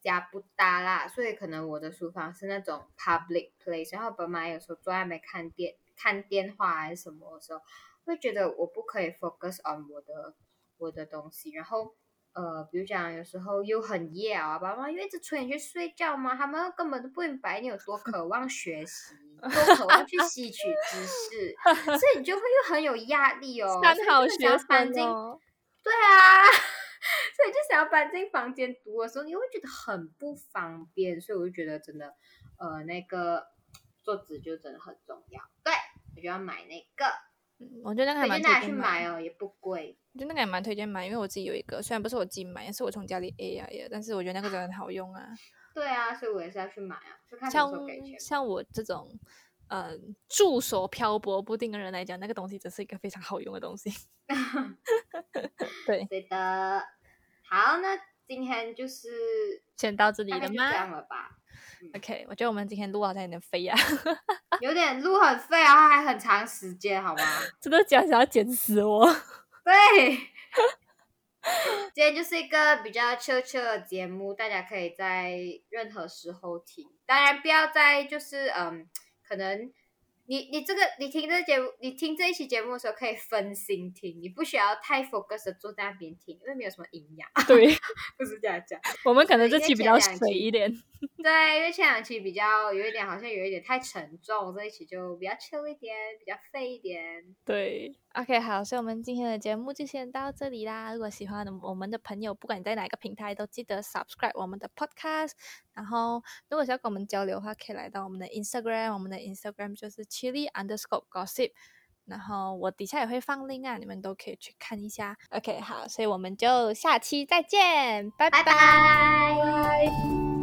家不大啦，所以可能我的书房是那种 public place，然后爸妈有时候坐在那边看电看电话还是什么的时候，会觉得我不可以 focus on 我的我的东西，然后。呃，比如讲，有时候又很夜啊，爸妈又一直催你去睡觉嘛，他们根本都不明白你有多渴望学习，多渴望去吸取知识，所以你就会又很有压力哦。三好学生对啊，所以就想要搬进房间读的时候，你会觉得很不方便，所以我就觉得真的，呃，那个桌子就真的很重要。对，我就要买那个。我觉得那个还蛮推荐买哦，也不贵。我觉得那个也蛮推荐买，因为我自己有一个，虽然不是我自己买，也是我从家里 A 来的，但是我觉得那个真的很好用啊。对啊，所以我也是要去买啊。像像我这种呃驻守漂泊不定的人来讲，那个东西真是一个非常好用的东西。对，对的。好，那今天就是先到这里了吗？这样了吧。OK，我觉得我们今天录好像有点飞呀，有点录很废啊，还很长时间，好吗？真的讲想要剪死我。对，今天就是一个比较 chill chill 的节目，大家可以在任何时候听，当然不要在就是嗯，可能。你你这个你听这节目，你听这一期节目的时候可以分心听，你不需要太 focus 的坐在那边听，因为没有什么营养。对，不是这样讲。我们可能这期比较水一点。对，因为前两期比较有一点，好像有一点太沉重，这一期就比较 chill 一点，比较废一点。对，OK，好，所以我们今天的节目就先到这里啦。如果喜欢我们的朋友，不管你在哪个平台，都记得 subscribe 我们的 podcast。然后，如果想要跟我们交流的话，可以来到我们的 Instagram，我们的 Instagram 就是 chili underscore gossip。然后我底下也会放 link 啊，你们都可以去看一下。OK，好，所以我们就下期再见，拜拜。